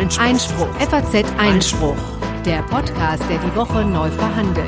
Einspruch. Einspruch. FAZ Einspruch. Der Podcast, der die Woche neu verhandelt.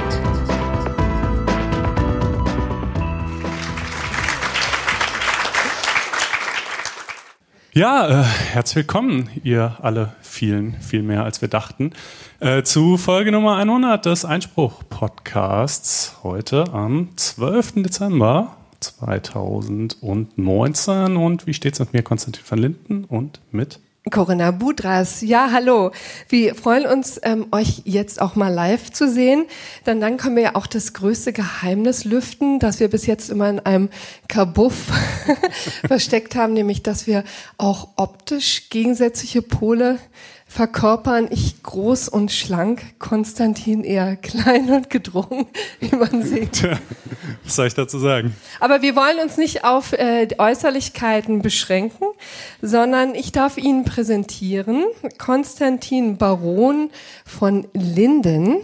Ja, äh, herzlich willkommen, ihr alle vielen, viel mehr als wir dachten, äh, zu Folge Nummer 100 des Einspruch-Podcasts. Heute am 12. Dezember 2019. Und wie steht's mit mir, Konstantin van Linden und mit Corinna Budras, ja, hallo. Wir freuen uns, ähm, euch jetzt auch mal live zu sehen. Denn dann können wir ja auch das größte Geheimnis lüften, das wir bis jetzt immer in einem Kabuff versteckt haben, nämlich, dass wir auch optisch gegensätzliche Pole verkörpern. Ich groß und schlank, Konstantin eher klein und gedrungen, wie man sieht. Tja, was soll ich dazu sagen? Aber wir wollen uns nicht auf äh, Äußerlichkeiten beschränken, sondern ich darf Ihnen präsentieren Konstantin Baron von Linden.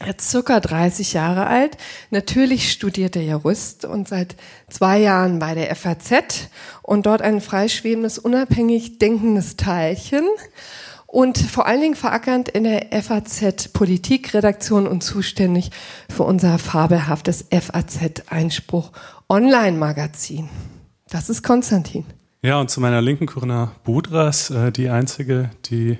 Er ist circa 30 Jahre alt. Natürlich studiert er Jurist und seit zwei Jahren bei der FAZ und dort ein freischwebendes, unabhängig denkendes Teilchen und vor allen Dingen verackernd in der FAZ Politikredaktion und zuständig für unser fabelhaftes FAZ Einspruch Online Magazin. Das ist Konstantin. Ja, und zu meiner linken Corinna Budras, äh, die einzige, die äh,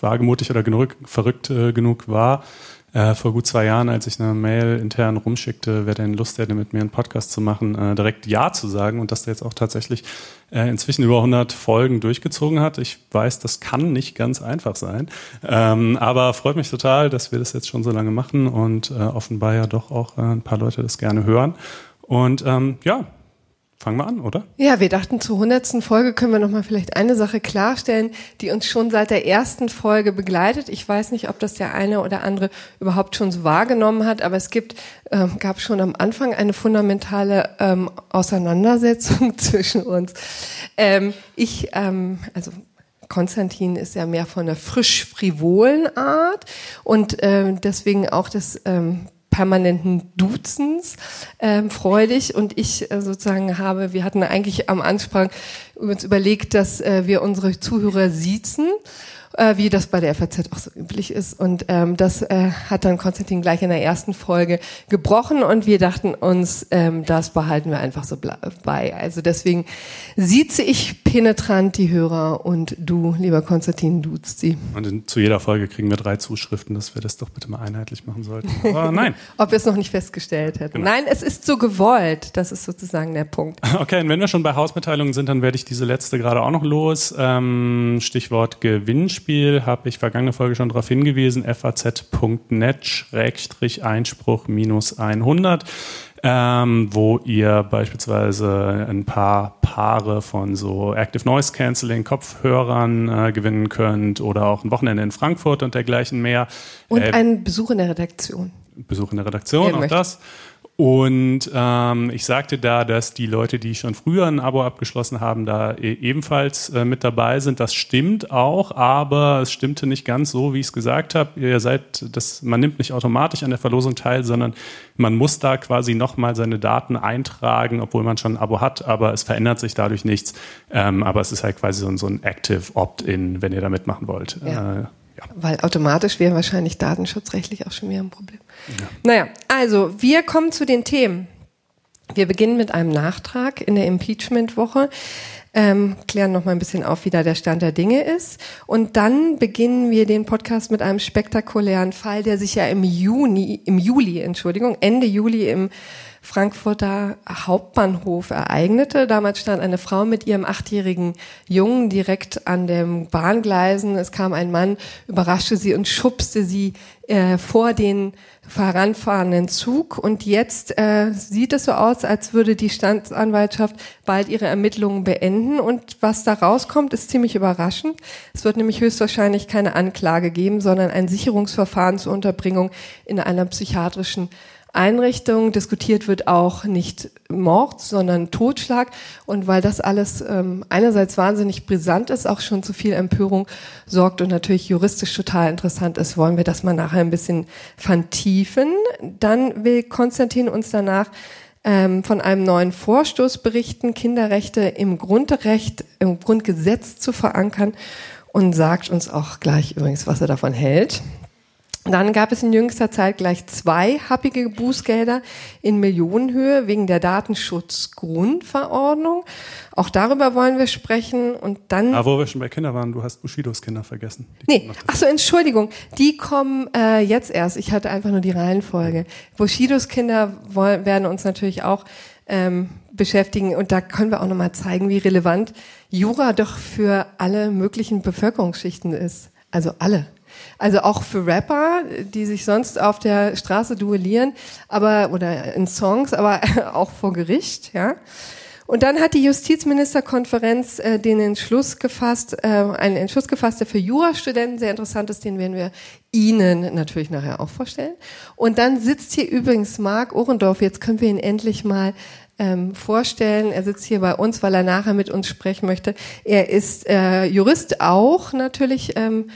wagemutig oder genug, verrückt äh, genug war, äh, vor gut zwei Jahren, als ich eine Mail intern rumschickte, wer denn Lust hätte, mit mir einen Podcast zu machen, äh, direkt Ja zu sagen und dass der jetzt auch tatsächlich äh, inzwischen über 100 Folgen durchgezogen hat. Ich weiß, das kann nicht ganz einfach sein, ähm, aber freut mich total, dass wir das jetzt schon so lange machen und äh, offenbar ja doch auch äh, ein paar Leute das gerne hören. Und ähm, ja, Fangen wir an, oder? Ja, wir dachten, zur hundertsten Folge können wir nochmal vielleicht eine Sache klarstellen, die uns schon seit der ersten Folge begleitet. Ich weiß nicht, ob das der eine oder andere überhaupt schon so wahrgenommen hat, aber es gibt, ähm, gab schon am Anfang eine fundamentale ähm, Auseinandersetzung zwischen uns. Ähm, ich, ähm, also Konstantin ist ja mehr von der frisch-frivolen Art und äh, deswegen auch das ähm, permanenten Duzens ähm, freudig. Und ich äh, sozusagen habe, wir hatten eigentlich am Anfang uns überlegt, dass äh, wir unsere Zuhörer siezen äh, wie das bei der FAZ auch so üblich ist. Und ähm, das äh, hat dann Konstantin gleich in der ersten Folge gebrochen und wir dachten uns, ähm, das behalten wir einfach so bei. Also deswegen sieze ich penetrant die Hörer und du, lieber Konstantin, duzt sie. Und in, zu jeder Folge kriegen wir drei Zuschriften, dass wir das doch bitte mal einheitlich machen sollten. Aber nein. Ob wir es noch nicht festgestellt hätten. Genau. Nein, es ist so gewollt. Das ist sozusagen der Punkt. Okay, und wenn wir schon bei Hausmitteilungen sind, dann werde ich diese letzte gerade auch noch los. Ähm, Stichwort Gewinnspiel. Habe ich vergangene Folge schon darauf hingewiesen, faz.net-einspruch-100, ähm, wo ihr beispielsweise ein paar Paare von so Active Noise Cancelling Kopfhörern äh, gewinnen könnt oder auch ein Wochenende in Frankfurt und dergleichen mehr. Und äh, einen Besuch in der Redaktion. Besuch in der Redaktion, auch möchte. das. Und ähm, ich sagte da, dass die Leute, die schon früher ein Abo abgeschlossen haben, da e ebenfalls äh, mit dabei sind. Das stimmt auch, aber es stimmte nicht ganz so, wie ich es gesagt habe. Ihr seid, das, man nimmt nicht automatisch an der Verlosung teil, sondern man muss da quasi nochmal seine Daten eintragen, obwohl man schon ein Abo hat, aber es verändert sich dadurch nichts. Ähm, aber es ist halt quasi so ein, so ein Active Opt-in, wenn ihr da mitmachen wollt. Ja. Äh, ja. Weil automatisch wäre wahrscheinlich datenschutzrechtlich auch schon wieder ein Problem. Ja. Naja, also wir kommen zu den Themen. Wir beginnen mit einem Nachtrag in der Impeachment-Woche, ähm, klären noch mal ein bisschen auf, wie da der Stand der Dinge ist. Und dann beginnen wir den Podcast mit einem spektakulären Fall, der sich ja im Juni, im Juli, Entschuldigung, Ende Juli im Frankfurter Hauptbahnhof ereignete. Damals stand eine Frau mit ihrem achtjährigen Jungen direkt an den Bahngleisen. Es kam ein Mann, überraschte sie und schubste sie äh, vor den voranfahrenden Zug. Und jetzt äh, sieht es so aus, als würde die Staatsanwaltschaft bald ihre Ermittlungen beenden. Und was da rauskommt, ist ziemlich überraschend. Es wird nämlich höchstwahrscheinlich keine Anklage geben, sondern ein Sicherungsverfahren zur Unterbringung in einer psychiatrischen Einrichtung. Diskutiert wird auch nicht Mord, sondern Totschlag. Und weil das alles ähm, einerseits wahnsinnig brisant ist, auch schon zu viel Empörung sorgt und natürlich juristisch total interessant ist, wollen wir das mal nachher ein bisschen vertiefen. Dann will Konstantin uns danach ähm, von einem neuen Vorstoß berichten, Kinderrechte im Grundrecht, im Grundgesetz zu verankern. und sagt uns auch gleich übrigens, was er davon hält. Dann gab es in jüngster Zeit gleich zwei happige Bußgelder in Millionenhöhe wegen der Datenschutzgrundverordnung. Auch darüber wollen wir sprechen und dann. Ah, wo wir schon bei Kindern waren, du hast Bushidos Kinder vergessen. nee, ach so, Entschuldigung, die kommen äh, jetzt erst. Ich hatte einfach nur die Reihenfolge. Bushidos Kinder wollen, werden uns natürlich auch ähm, beschäftigen und da können wir auch nochmal zeigen, wie relevant Jura doch für alle möglichen Bevölkerungsschichten ist. Also alle. Also auch für Rapper, die sich sonst auf der Straße duellieren, aber oder in Songs, aber auch vor Gericht, ja. Und dann hat die Justizministerkonferenz äh, den Entschluss gefasst, äh, einen Entschluss gefasst, der für Jurastudenten sehr interessant ist, den werden wir Ihnen natürlich nachher auch vorstellen. Und dann sitzt hier übrigens Marc Ohrendorf, jetzt können wir ihn endlich mal ähm, vorstellen. Er sitzt hier bei uns, weil er nachher mit uns sprechen möchte. Er ist äh, Jurist auch natürlich, ähm,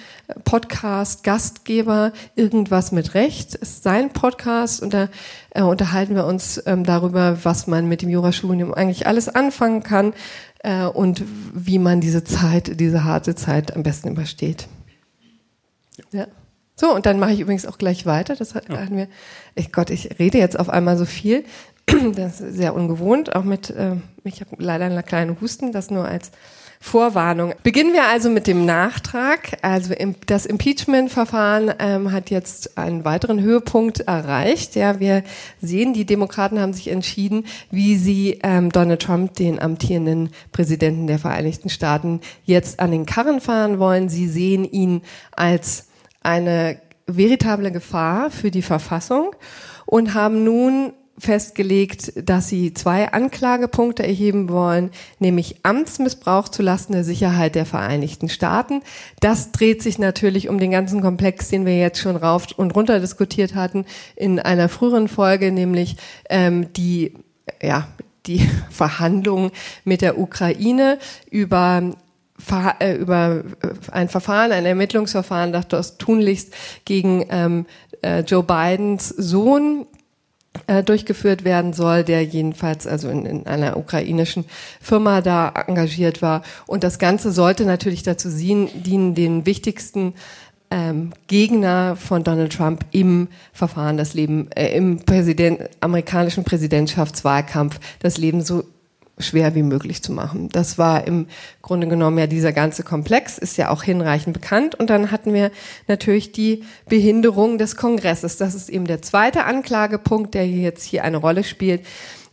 Podcast, Gastgeber, irgendwas mit Recht ist sein Podcast und da äh, unterhalten wir uns ähm, darüber, was man mit dem Jurastudium eigentlich alles anfangen kann äh, und wie man diese Zeit, diese harte Zeit am besten übersteht. Ja. So, und dann mache ich übrigens auch gleich weiter. Das hatten wir. Ich Gott, ich rede jetzt auf einmal so viel. Das ist sehr ungewohnt, auch mit, äh, ich habe leider einen kleinen Husten, das nur als Vorwarnung. Beginnen wir also mit dem Nachtrag. Also das Impeachment-Verfahren ähm, hat jetzt einen weiteren Höhepunkt erreicht. Ja, wir sehen, die Demokraten haben sich entschieden, wie sie ähm, Donald Trump, den amtierenden Präsidenten der Vereinigten Staaten, jetzt an den Karren fahren wollen. Sie sehen ihn als eine veritable Gefahr für die Verfassung und haben nun festgelegt, dass sie zwei Anklagepunkte erheben wollen, nämlich Amtsmissbrauch zulasten der Sicherheit der Vereinigten Staaten. Das dreht sich natürlich um den ganzen Komplex, den wir jetzt schon rauf und runter diskutiert hatten in einer früheren Folge, nämlich ähm, die ja die Verhandlungen mit der Ukraine über äh, über ein Verfahren, ein Ermittlungsverfahren, das tunlichst gegen ähm, äh, Joe Bidens Sohn äh, durchgeführt werden soll, der jedenfalls also in, in, einer ukrainischen Firma da engagiert war. Und das Ganze sollte natürlich dazu dienen, den wichtigsten ähm, Gegner von Donald Trump im Verfahren, das Leben, äh, im Präsident, amerikanischen Präsidentschaftswahlkampf, das Leben so schwer wie möglich zu machen. Das war im Grunde genommen ja dieser ganze Komplex, ist ja auch hinreichend bekannt. Und dann hatten wir natürlich die Behinderung des Kongresses. Das ist eben der zweite Anklagepunkt, der jetzt hier eine Rolle spielt.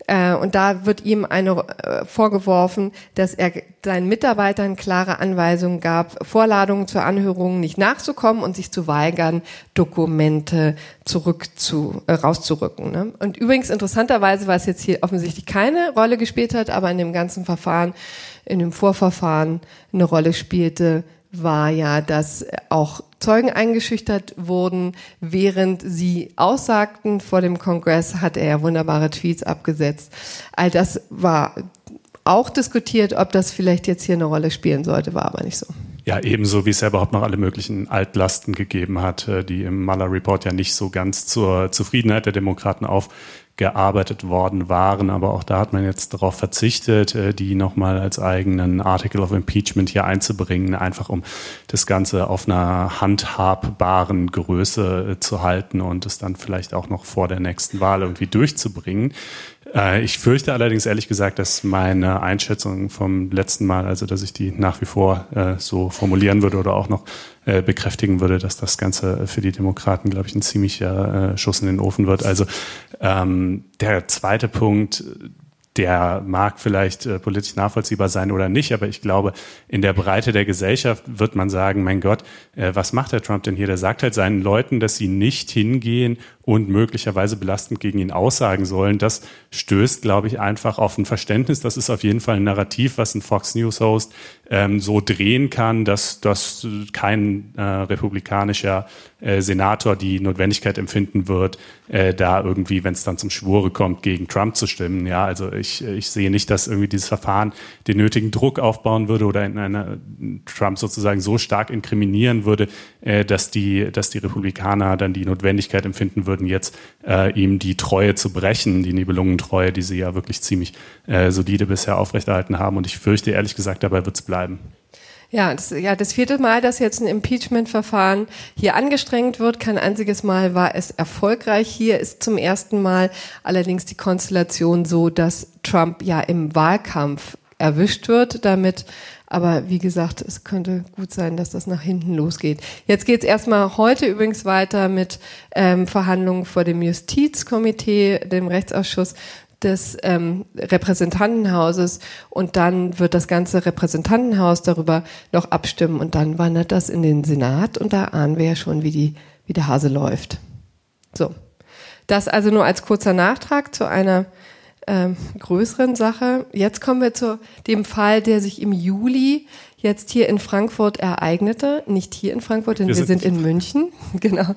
Äh, und da wird ihm eine äh, vorgeworfen, dass er seinen Mitarbeitern klare Anweisungen gab, Vorladungen zur Anhörung nicht nachzukommen und sich zu weigern, Dokumente zurück zu, äh, rauszurücken. Ne? Und übrigens interessanterweise, was jetzt hier offensichtlich keine Rolle gespielt hat, aber in dem ganzen Verfahren, in dem Vorverfahren eine Rolle spielte, war ja, dass auch Zeugen eingeschüchtert wurden, während sie aussagten vor dem Kongress, hat er ja wunderbare Tweets abgesetzt. All das war auch diskutiert, ob das vielleicht jetzt hier eine Rolle spielen sollte, war aber nicht so. Ja, ebenso wie es ja überhaupt noch alle möglichen Altlasten gegeben hat, äh, die im Mueller Report ja nicht so ganz zur Zufriedenheit der Demokraten auf gearbeitet worden waren. Aber auch da hat man jetzt darauf verzichtet, äh, die nochmal als eigenen Article of Impeachment hier einzubringen, einfach um das Ganze auf einer handhabbaren Größe äh, zu halten und es dann vielleicht auch noch vor der nächsten Wahl irgendwie durchzubringen. Äh, ich fürchte allerdings ehrlich gesagt, dass meine Einschätzung vom letzten Mal, also dass ich die nach wie vor äh, so formulieren würde oder auch noch äh, bekräftigen würde, dass das Ganze für die Demokraten, glaube ich, ein ziemlicher äh, Schuss in den Ofen wird. Also ähm, der zweite Punkt, der mag vielleicht äh, politisch nachvollziehbar sein oder nicht, aber ich glaube, in der Breite der Gesellschaft wird man sagen, mein Gott, äh, was macht der Trump denn hier? Der sagt halt seinen Leuten, dass sie nicht hingehen und möglicherweise belastend gegen ihn aussagen sollen. Das stößt, glaube ich, einfach auf ein Verständnis. Das ist auf jeden Fall ein Narrativ, was ein Fox News Host ähm, so drehen kann, dass, dass kein äh, republikanischer äh, Senator die Notwendigkeit empfinden wird, äh, da irgendwie, wenn es dann zum Schwure kommt, gegen Trump zu stimmen. Ja, also ich, ich sehe nicht, dass irgendwie dieses Verfahren den nötigen Druck aufbauen würde oder in einer Trump sozusagen so stark inkriminieren würde, äh, dass die, dass die Republikaner dann die Notwendigkeit empfinden würden, jetzt äh, ihm die Treue zu brechen, die Nibelungentreue, die sie ja wirklich ziemlich äh, solide bisher aufrechterhalten haben. Und ich fürchte ehrlich gesagt, dabei wird es bleiben. Ja das, ja, das vierte Mal, dass jetzt ein Impeachment-Verfahren hier angestrengt wird. Kein einziges Mal war es erfolgreich. Hier ist zum ersten Mal allerdings die Konstellation so, dass Trump ja im Wahlkampf erwischt wird damit. Aber wie gesagt, es könnte gut sein, dass das nach hinten losgeht. Jetzt geht es erstmal heute übrigens weiter mit ähm, Verhandlungen vor dem Justizkomitee, dem Rechtsausschuss des ähm, Repräsentantenhauses und dann wird das ganze Repräsentantenhaus darüber noch abstimmen und dann wandert das in den Senat und da ahnen wir ja schon, wie, die, wie der Hase läuft. So. Das also nur als kurzer Nachtrag zu einer ähm, größeren Sache. Jetzt kommen wir zu dem Fall, der sich im Juli jetzt hier in Frankfurt ereignete. Nicht hier in Frankfurt, denn wir, wir sind, sind in München. genau.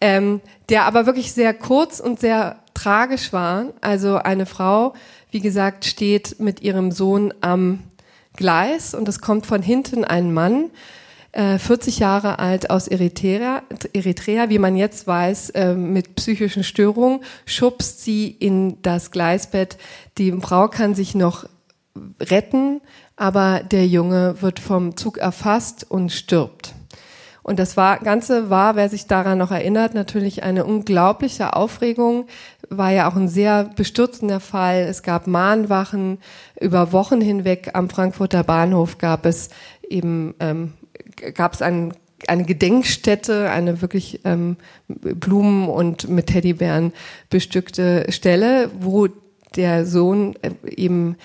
Ähm, der aber wirklich sehr kurz und sehr tragisch war. Also eine Frau, wie gesagt, steht mit ihrem Sohn am Gleis und es kommt von hinten ein Mann, äh, 40 Jahre alt aus Eritrea, Eritrea, wie man jetzt weiß, äh, mit psychischen Störungen, schubst sie in das Gleisbett. Die Frau kann sich noch retten, aber der Junge wird vom Zug erfasst und stirbt. Und das war, Ganze war, wer sich daran noch erinnert, natürlich eine unglaubliche Aufregung. War ja auch ein sehr bestürzender Fall. Es gab Mahnwachen. Über Wochen hinweg am Frankfurter Bahnhof gab es eben, ähm, gab es ein, eine Gedenkstätte, eine wirklich ähm, Blumen und mit Teddybären bestückte Stelle, wo der Sohn äh, eben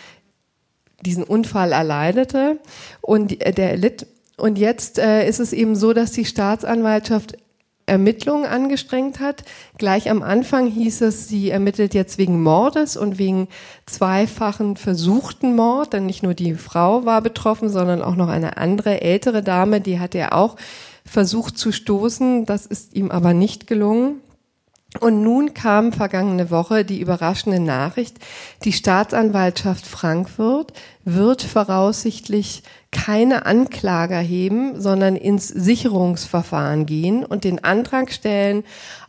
diesen Unfall erleidete. Und der litt. Und jetzt äh, ist es eben so, dass die Staatsanwaltschaft Ermittlungen angestrengt hat. Gleich am Anfang hieß es, sie ermittelt jetzt wegen Mordes und wegen zweifachen versuchten Mord, denn nicht nur die Frau war betroffen, sondern auch noch eine andere ältere Dame, die hat er auch versucht zu stoßen. Das ist ihm aber nicht gelungen. Und nun kam vergangene Woche die überraschende Nachricht, die Staatsanwaltschaft Frankfurt wird voraussichtlich keine Anklage erheben, sondern ins Sicherungsverfahren gehen und den Antrag stellen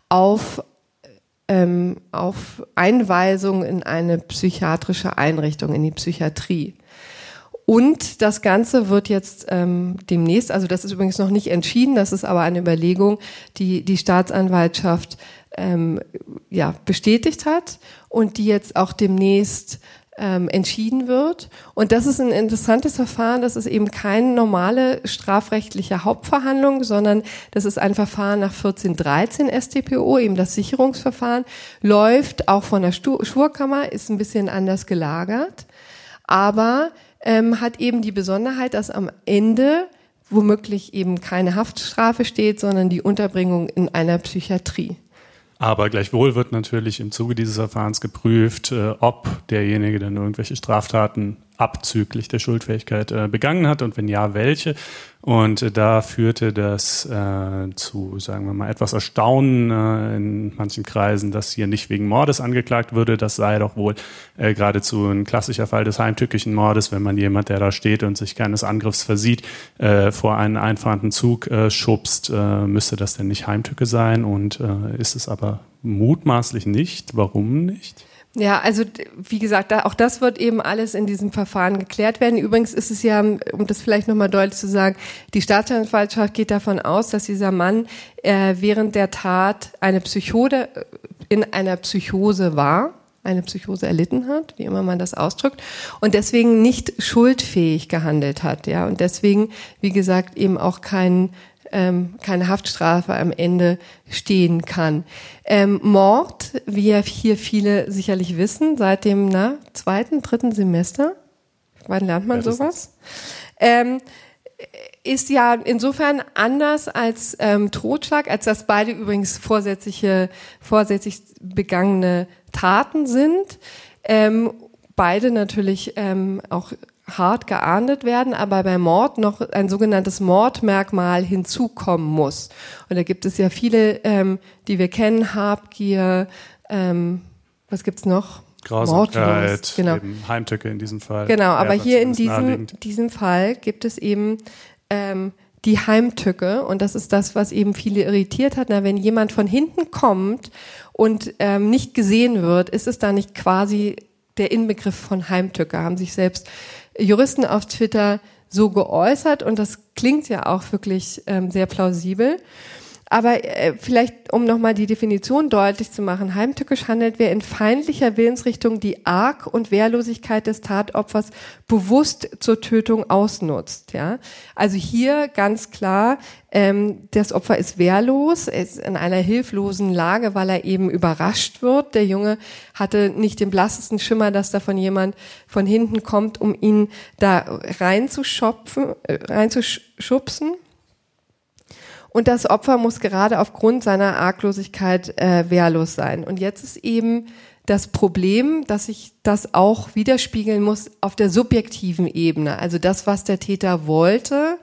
auf, ähm, auf Einweisung in eine psychiatrische Einrichtung, in die Psychiatrie. Und das Ganze wird jetzt ähm, demnächst, also das ist übrigens noch nicht entschieden, das ist aber eine Überlegung, die die Staatsanwaltschaft ähm, ja, bestätigt hat und die jetzt auch demnächst ähm, entschieden wird. Und das ist ein interessantes Verfahren. Das ist eben keine normale strafrechtliche Hauptverhandlung, sondern das ist ein Verfahren nach 1413 StPO, eben das Sicherungsverfahren, läuft auch von der Schurkammer, ist ein bisschen anders gelagert, aber ähm, hat eben die Besonderheit, dass am Ende womöglich eben keine Haftstrafe steht, sondern die Unterbringung in einer Psychiatrie. Aber gleichwohl wird natürlich im Zuge dieses Verfahrens geprüft, äh, ob derjenige dann irgendwelche Straftaten abzüglich der Schuldfähigkeit äh, begangen hat und wenn ja, welche. Und äh, da führte das äh, zu, sagen wir mal, etwas Erstaunen äh, in manchen Kreisen, dass hier nicht wegen Mordes angeklagt würde. Das sei doch wohl äh, geradezu ein klassischer Fall des heimtückischen Mordes, wenn man jemand, der da steht und sich keines Angriffs versieht, vor einen einfahrenden Zug schubst, müsste das denn nicht Heimtücke sein? Und ist es aber mutmaßlich nicht. Warum nicht? Ja, also wie gesagt, da, auch das wird eben alles in diesem Verfahren geklärt werden. Übrigens ist es ja, um das vielleicht nochmal deutlich zu sagen, die Staatsanwaltschaft geht davon aus, dass dieser Mann äh, während der Tat eine Psychose äh, in einer Psychose war eine Psychose erlitten hat, wie immer man das ausdrückt, und deswegen nicht schuldfähig gehandelt hat, ja, und deswegen, wie gesagt, eben auch kein ähm, keine Haftstrafe am Ende stehen kann. Ähm, Mord, wie ja hier viele sicherlich wissen, seit dem na, zweiten, dritten Semester, wann lernt man sowas? Ähm, ist ja insofern anders als ähm, Totschlag, als dass beide übrigens vorsätzliche, vorsätzlich begangene Taten sind. Ähm, beide natürlich ähm, auch hart geahndet werden, aber bei Mord noch ein sogenanntes Mordmerkmal hinzukommen muss. Und da gibt es ja viele, ähm, die wir kennen, Habgier, ähm, was gibt's noch? Grausamkeit, genau. Heimtücke in diesem Fall. Genau, aber hier in diesem, diesem Fall gibt es eben ähm, die Heimtücke und das ist das, was eben viele irritiert hat. Na, wenn jemand von hinten kommt und ähm, nicht gesehen wird, ist es da nicht quasi der Inbegriff von Heimtücke, haben sich selbst Juristen auf Twitter so geäußert und das klingt ja auch wirklich ähm, sehr plausibel. Aber äh, vielleicht, um nochmal die Definition deutlich zu machen, heimtückisch handelt, wer in feindlicher Willensrichtung die Arg- und Wehrlosigkeit des Tatopfers bewusst zur Tötung ausnutzt. Ja? Also hier ganz klar, ähm, das Opfer ist wehrlos, ist in einer hilflosen Lage, weil er eben überrascht wird. Der Junge hatte nicht den blassesten Schimmer, dass da von jemand von hinten kommt, um ihn da reinzuschopfen, äh, reinzuschubsen. Und das Opfer muss gerade aufgrund seiner Arglosigkeit äh, wehrlos sein. Und jetzt ist eben das Problem, dass ich das auch widerspiegeln muss auf der subjektiven Ebene. Also das, was der Täter wollte.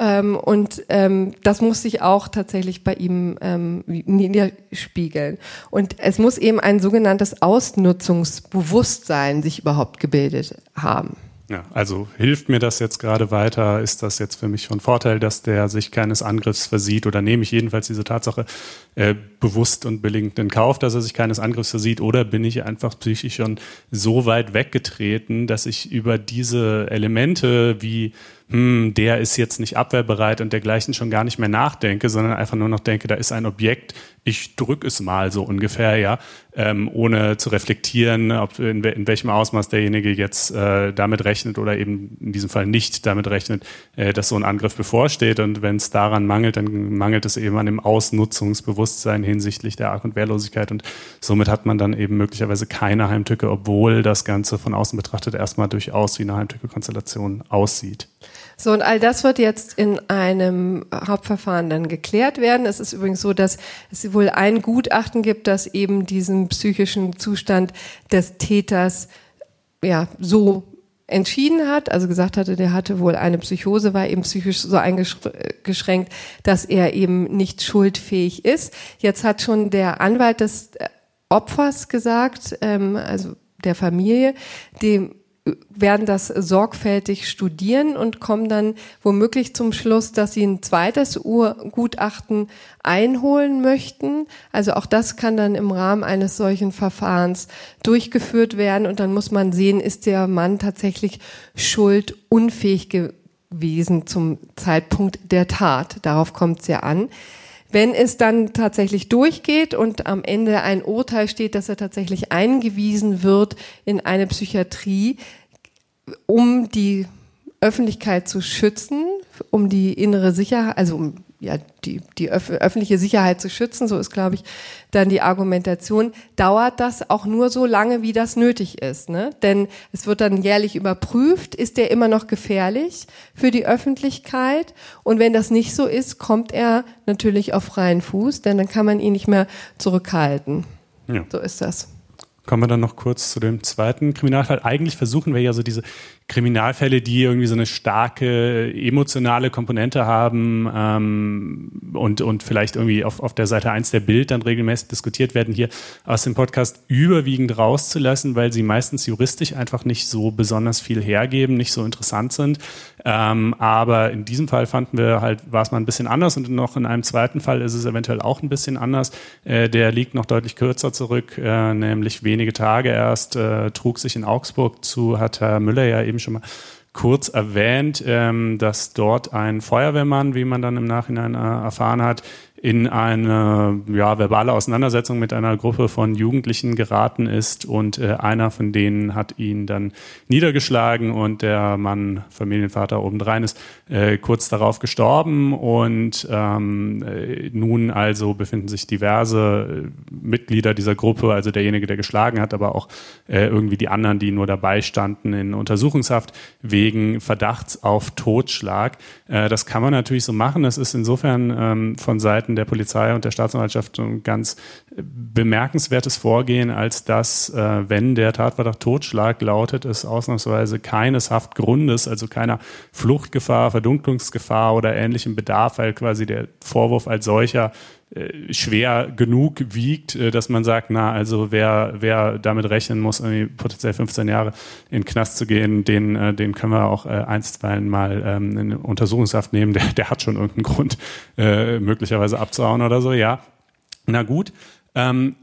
Ähm, und ähm, das muss sich auch tatsächlich bei ihm ähm, niederspiegeln. Und es muss eben ein sogenanntes Ausnutzungsbewusstsein sich überhaupt gebildet haben. Ja, also hilft mir das jetzt gerade weiter? Ist das jetzt für mich von Vorteil, dass der sich keines Angriffs versieht? Oder nehme ich jedenfalls diese Tatsache äh, bewusst und billigend in Kauf, dass er sich keines Angriffs versieht? Oder bin ich einfach psychisch schon so weit weggetreten, dass ich über diese Elemente wie hm, der ist jetzt nicht abwehrbereit und dergleichen schon gar nicht mehr nachdenke, sondern einfach nur noch denke, da ist ein Objekt, ich drücke es mal so ungefähr, ja, ähm, ohne zu reflektieren, ob in, in, welchem Ausmaß derjenige jetzt äh, damit rechnet oder eben in diesem Fall nicht damit rechnet, äh, dass so ein Angriff bevorsteht. Und wenn es daran mangelt, dann mangelt es eben an dem Ausnutzungsbewusstsein hinsichtlich der Arg- und Wehrlosigkeit. Und somit hat man dann eben möglicherweise keine Heimtücke, obwohl das Ganze von außen betrachtet erstmal durchaus wie eine Heimtücke-Konstellation aussieht. So, und all das wird jetzt in einem Hauptverfahren dann geklärt werden. Es ist übrigens so, dass es wohl ein Gutachten gibt, das eben diesen psychischen Zustand des Täters ja so entschieden hat, also gesagt hatte, der hatte wohl eine Psychose, war eben psychisch so eingeschränkt, dass er eben nicht schuldfähig ist. Jetzt hat schon der Anwalt des Opfers gesagt, ähm, also der Familie, dem werden das sorgfältig studieren und kommen dann womöglich zum Schluss, dass sie ein zweites Urgutachten einholen möchten. Also auch das kann dann im Rahmen eines solchen Verfahrens durchgeführt werden und dann muss man sehen, ist der Mann tatsächlich schuldunfähig gewesen zum Zeitpunkt der Tat. Darauf kommt es ja an. Wenn es dann tatsächlich durchgeht und am Ende ein Urteil steht, dass er tatsächlich eingewiesen wird in eine Psychiatrie, um die Öffentlichkeit zu schützen, um die innere Sicherheit, also um ja, die, die öf öffentliche Sicherheit zu schützen, so ist, glaube ich, dann die Argumentation, dauert das auch nur so lange, wie das nötig ist. Ne? Denn es wird dann jährlich überprüft, ist der immer noch gefährlich für die Öffentlichkeit? Und wenn das nicht so ist, kommt er natürlich auf freien Fuß, denn dann kann man ihn nicht mehr zurückhalten. Ja. So ist das. Kommen wir dann noch kurz zu dem zweiten Kriminalfall. Eigentlich versuchen wir ja so diese Kriminalfälle, die irgendwie so eine starke emotionale Komponente haben ähm, und, und vielleicht irgendwie auf, auf der Seite eins der Bild dann regelmäßig diskutiert werden, hier aus dem Podcast überwiegend rauszulassen, weil sie meistens juristisch einfach nicht so besonders viel hergeben, nicht so interessant sind. Ähm, aber in diesem Fall fanden wir halt, war es mal ein bisschen anders und noch in einem zweiten Fall ist es eventuell auch ein bisschen anders. Äh, der liegt noch deutlich kürzer zurück, äh, nämlich wenige Tage erst, äh, trug sich in Augsburg zu, hat Herr Müller ja eben eben schon mal kurz erwähnt, ähm, dass dort ein Feuerwehrmann, wie man dann im Nachhinein äh, erfahren hat, in eine ja, verbale Auseinandersetzung mit einer Gruppe von Jugendlichen geraten ist und äh, einer von denen hat ihn dann niedergeschlagen und der Mann, Familienvater obendrein ist äh, kurz darauf gestorben und ähm, äh, nun also befinden sich diverse äh, Mitglieder dieser Gruppe, also derjenige, der geschlagen hat, aber auch äh, irgendwie die anderen, die nur dabei standen, in Untersuchungshaft wegen Verdachts auf Totschlag. Äh, das kann man natürlich so machen. Das ist insofern ähm, von Seiten Seiten der Polizei und der Staatsanwaltschaft ein ganz bemerkenswertes Vorgehen, als dass, äh, wenn der Tatverdacht Totschlag lautet, es ausnahmsweise keines Haftgrundes, also keiner Fluchtgefahr, Verdunklungsgefahr oder ähnlichem Bedarf, weil quasi der Vorwurf als solcher schwer genug wiegt, äh, dass man sagt, na, also wer, wer damit rechnen muss, potenziell 15 Jahre in den Knast zu gehen, den, äh, den können wir auch einstweilen mal ähm, in Untersuchungshaft nehmen, der, der hat schon irgendeinen Grund, möglicherweise abzuhauen oder so, ja. Na gut. Ähm,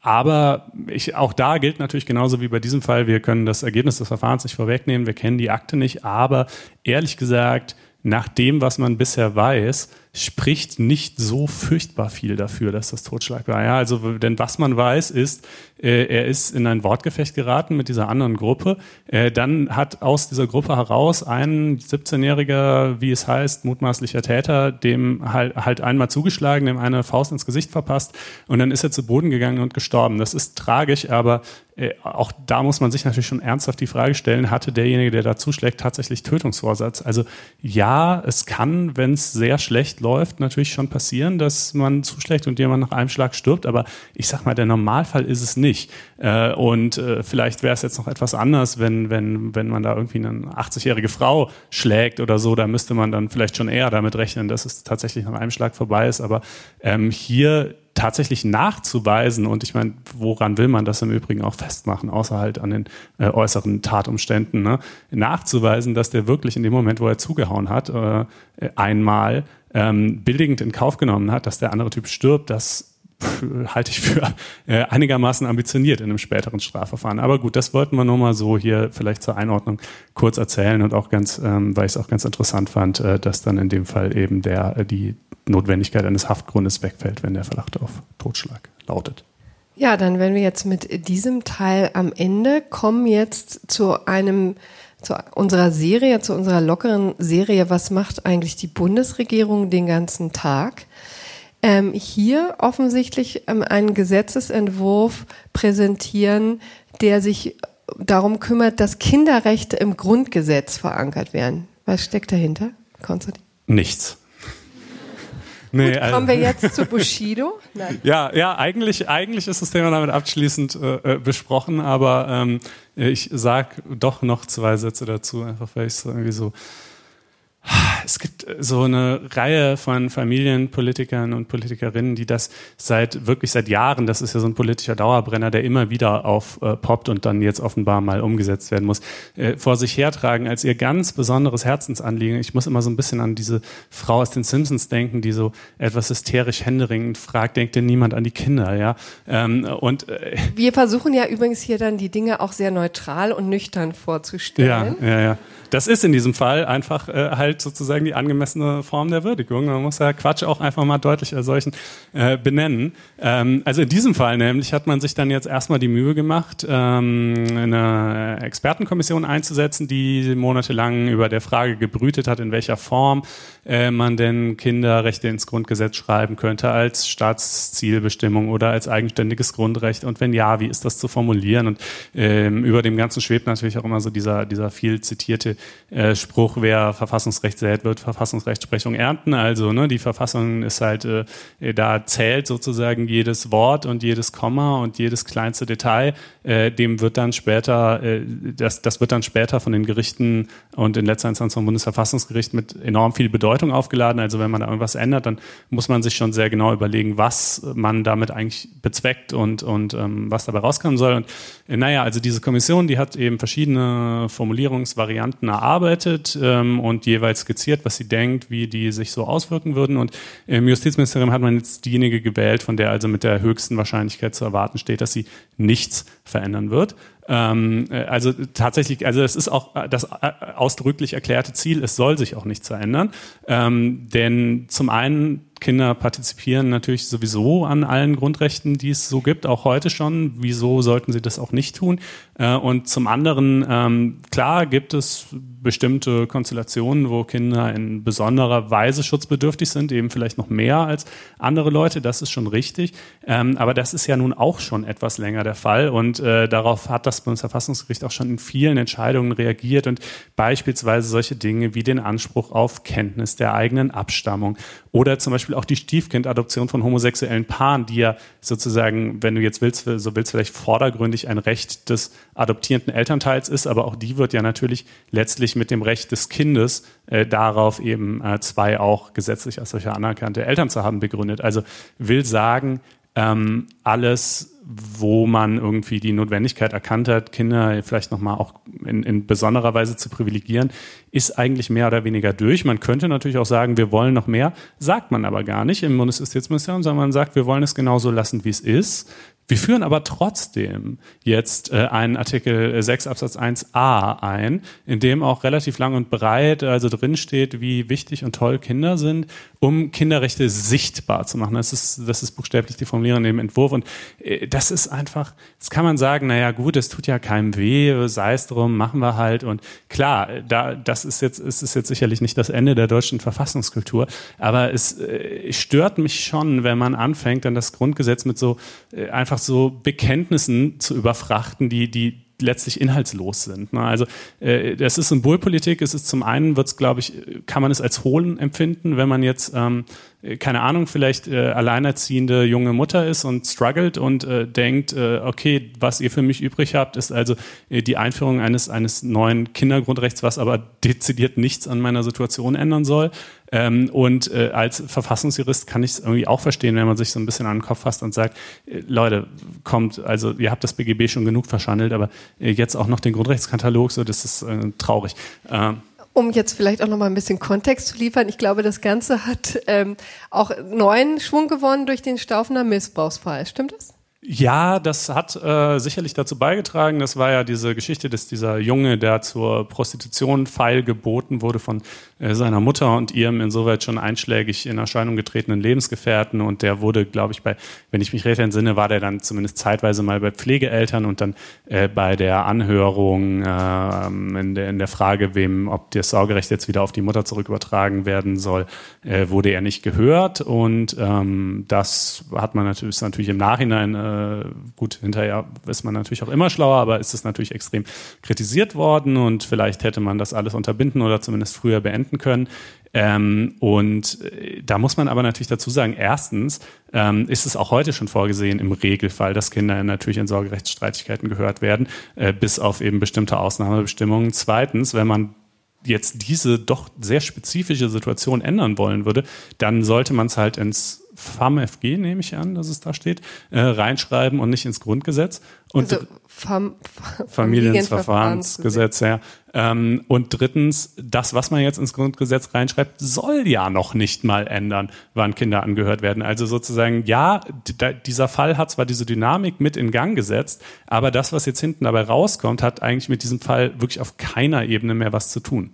aber ich, auch da gilt natürlich genauso wie bei diesem Fall, wir können das Ergebnis des Verfahrens nicht vorwegnehmen, wir kennen die Akte nicht, aber ehrlich gesagt, nach dem, was man bisher weiß, spricht nicht so furchtbar viel dafür, dass das Totschlag war. Ja, also, denn was man weiß, ist, äh, er ist in ein Wortgefecht geraten mit dieser anderen Gruppe. Äh, dann hat aus dieser Gruppe heraus ein 17-jähriger, wie es heißt, mutmaßlicher Täter, dem halt, halt einmal zugeschlagen, dem eine Faust ins Gesicht verpasst und dann ist er zu Boden gegangen und gestorben. Das ist tragisch, aber äh, auch da muss man sich natürlich schon ernsthaft die Frage stellen, hatte derjenige, der da zuschlägt, tatsächlich Tötungsvorsatz? Also ja, es kann, wenn es sehr schlecht läuft, natürlich schon passieren, dass man zuschlägt und jemand nach einem Schlag stirbt, aber ich sag mal, der Normalfall ist es nicht. Äh, und äh, vielleicht wäre es jetzt noch etwas anders, wenn, wenn, wenn man da irgendwie eine 80-jährige Frau schlägt oder so, da müsste man dann vielleicht schon eher damit rechnen, dass es tatsächlich nach einem Schlag vorbei ist. Aber ähm, hier tatsächlich nachzuweisen und ich meine, woran will man das im Übrigen auch festmachen, außer halt an den äh, äußeren Tatumständen, ne? nachzuweisen, dass der wirklich in dem Moment, wo er zugehauen hat, äh, einmal ähm, billigend in Kauf genommen hat, dass der andere Typ stirbt, das halte ich für äh, einigermaßen ambitioniert in einem späteren Strafverfahren. Aber gut, das wollten wir nur mal so hier vielleicht zur Einordnung kurz erzählen und auch ganz, ähm, weil ich es auch ganz interessant fand, äh, dass dann in dem Fall eben der äh, die Notwendigkeit eines Haftgrundes wegfällt, wenn der Verdacht auf Totschlag lautet. Ja, dann wenn wir jetzt mit diesem Teil am Ende kommen jetzt zu einem zu unserer Serie, zu unserer lockeren Serie, was macht eigentlich die Bundesregierung den ganzen Tag? Ähm, hier offensichtlich ähm, einen Gesetzesentwurf präsentieren, der sich darum kümmert, dass Kinderrechte im Grundgesetz verankert werden. Was steckt dahinter, Konstantin? Nichts. Nee, Gut, kommen wir jetzt zu Bushido? Nein. Ja, ja, eigentlich, eigentlich ist das Thema damit abschließend äh, äh besprochen, aber ähm, ich sag doch noch zwei Sätze dazu, einfach weil ich es irgendwie so es gibt äh, so eine Reihe von Familienpolitikern und Politikerinnen, die das seit wirklich seit Jahren, das ist ja so ein politischer Dauerbrenner, der immer wieder aufpoppt äh, und dann jetzt offenbar mal umgesetzt werden muss, äh, vor sich hertragen als ihr ganz besonderes Herzensanliegen. Ich muss immer so ein bisschen an diese Frau aus den Simpsons denken, die so etwas hysterisch händeringend fragt, denkt denn niemand an die Kinder, ja? Ähm, und äh, wir versuchen ja übrigens hier dann die Dinge auch sehr neutral und nüchtern vorzustellen. Ja, ja, ja. Das ist in diesem Fall einfach äh, halt sozusagen die angemessene Form der Würdigung. Man muss ja Quatsch auch einfach mal deutlich als solchen äh, benennen. Ähm, also in diesem Fall nämlich hat man sich dann jetzt erstmal die Mühe gemacht, ähm, eine Expertenkommission einzusetzen, die monatelang über der Frage gebrütet hat, in welcher Form äh, man denn Kinderrechte ins Grundgesetz schreiben könnte als Staatszielbestimmung oder als eigenständiges Grundrecht und wenn ja, wie ist das zu formulieren und ähm, über dem Ganzen schwebt natürlich auch immer so dieser, dieser viel zitierte äh, Spruch, wer Verfassungsrecht sät, wird Verfassungsrechtsprechung ernten, also ne, die Verfassung ist halt, äh, da zählt sozusagen jedes Wort und jedes Komma und jedes kleinste Detail, äh, dem wird dann später, äh, das, das wird dann später von den Gerichten und in letzter Instanz vom Bundesverfassungsgericht mit enorm viel Bedeutung aufgeladen. Also wenn man da irgendwas ändert, dann muss man sich schon sehr genau überlegen, was man damit eigentlich bezweckt und, und ähm, was dabei rauskommen soll. Und äh, naja, also diese Kommission, die hat eben verschiedene Formulierungsvarianten erarbeitet ähm, und jeweils skizziert, was sie denkt, wie die sich so auswirken würden. Und im Justizministerium hat man jetzt diejenige gewählt, von der also mit der höchsten Wahrscheinlichkeit zu erwarten steht, dass sie nichts verändern wird. Ähm, äh, also tatsächlich, also es ist auch das äh, ausdrücklich erklärte Ziel, es soll sich auch nichts verändern. Ähm, denn zum einen Kinder partizipieren natürlich sowieso an allen Grundrechten, die es so gibt, auch heute schon. Wieso sollten sie das auch nicht tun? Äh, und zum anderen, ähm, klar gibt es bestimmte Konstellationen, wo Kinder in besonderer Weise schutzbedürftig sind, eben vielleicht noch mehr als andere Leute, das ist schon richtig. Ähm, aber das ist ja nun auch schon etwas länger der Fall und äh, darauf hat das Bundesverfassungsgericht auch schon in vielen Entscheidungen reagiert und beispielsweise solche Dinge wie den Anspruch auf Kenntnis der eigenen Abstammung oder zum Beispiel auch die Stiefkindadoption von homosexuellen Paaren, die ja sozusagen, wenn du jetzt willst, so willst vielleicht vordergründig ein Recht des adoptierenden Elternteils ist, aber auch die wird ja natürlich letztlich mit dem Recht des Kindes äh, darauf eben äh, zwei auch gesetzlich als solche anerkannte Eltern zu haben begründet. Also will sagen, ähm, alles wo man irgendwie die Notwendigkeit erkannt hat, Kinder vielleicht nochmal auch in, in besonderer Weise zu privilegieren, ist eigentlich mehr oder weniger durch. Man könnte natürlich auch sagen, wir wollen noch mehr, sagt man aber gar nicht im Bundesjustizministerium, sondern man sagt, wir wollen es genauso lassen, wie es ist. Wir führen aber trotzdem jetzt äh, einen Artikel 6 Absatz 1a ein, in dem auch relativ lang und breit also drin wie wichtig und toll Kinder sind, um Kinderrechte sichtbar zu machen. Das ist, das ist buchstäblich die Formulierung in dem Entwurf. Und äh, das ist einfach, das kann man sagen, naja gut, es tut ja keinem weh, sei es drum, machen wir halt. Und klar, da, das ist jetzt, ist es jetzt sicherlich nicht das Ende der deutschen Verfassungskultur, aber es äh, stört mich schon, wenn man anfängt, dann das Grundgesetz mit so äh, einfach so Bekenntnissen zu überfrachten, die, die letztlich inhaltslos sind. Ne? Also äh, das ist Symbolpolitik. Es ist zum einen, wird's, glaube ich, kann man es als hohlen empfinden, wenn man jetzt ähm, keine Ahnung, vielleicht äh, alleinerziehende junge Mutter ist und struggelt und äh, denkt, äh, okay, was ihr für mich übrig habt, ist also äh, die Einführung eines, eines neuen Kindergrundrechts, was aber dezidiert nichts an meiner Situation ändern soll. Ähm, und äh, als Verfassungsjurist kann ich es irgendwie auch verstehen, wenn man sich so ein bisschen an den Kopf fasst und sagt, äh, Leute, kommt, also ihr habt das BGB schon genug verschandelt, aber äh, jetzt auch noch den Grundrechtskatalog, so das ist äh, traurig. Ähm, um jetzt vielleicht auch noch mal ein bisschen Kontext zu liefern, ich glaube, das Ganze hat ähm, auch neuen Schwung gewonnen durch den Staufener Missbrauchsfall. Stimmt das? Ja, das hat äh, sicherlich dazu beigetragen. Das war ja diese Geschichte, dass dieser Junge, der zur Prostitution feilgeboten wurde von seiner Mutter und ihrem insoweit schon einschlägig in Erscheinung getretenen Lebensgefährten. Und der wurde, glaube ich, bei, wenn ich mich recht entsinne, war der dann zumindest zeitweise mal bei Pflegeeltern und dann äh, bei der Anhörung äh, in, der, in der Frage, wem, ob das Sorgerecht jetzt wieder auf die Mutter zurück übertragen werden soll, äh, wurde er nicht gehört. Und ähm, das hat man natürlich, ist natürlich im Nachhinein äh, äh, gut, hinterher ist man natürlich auch immer schlauer, aber ist es natürlich extrem kritisiert worden und vielleicht hätte man das alles unterbinden oder zumindest früher beenden können. Ähm, und äh, da muss man aber natürlich dazu sagen, erstens ähm, ist es auch heute schon vorgesehen im Regelfall, dass Kinder natürlich in Sorgerechtsstreitigkeiten gehört werden, äh, bis auf eben bestimmte Ausnahmebestimmungen. Zweitens, wenn man jetzt diese doch sehr spezifische Situation ändern wollen würde, dann sollte man es halt ins FAMFG, nehme ich an, dass es da steht, äh, reinschreiben und nicht ins Grundgesetz. Und also Fam Familienverfahrensgesetz, ja. Ähm, und drittens, das, was man jetzt ins Grundgesetz reinschreibt, soll ja noch nicht mal ändern, wann Kinder angehört werden. Also sozusagen, ja, dieser Fall hat zwar diese Dynamik mit in Gang gesetzt, aber das, was jetzt hinten dabei rauskommt, hat eigentlich mit diesem Fall wirklich auf keiner Ebene mehr was zu tun.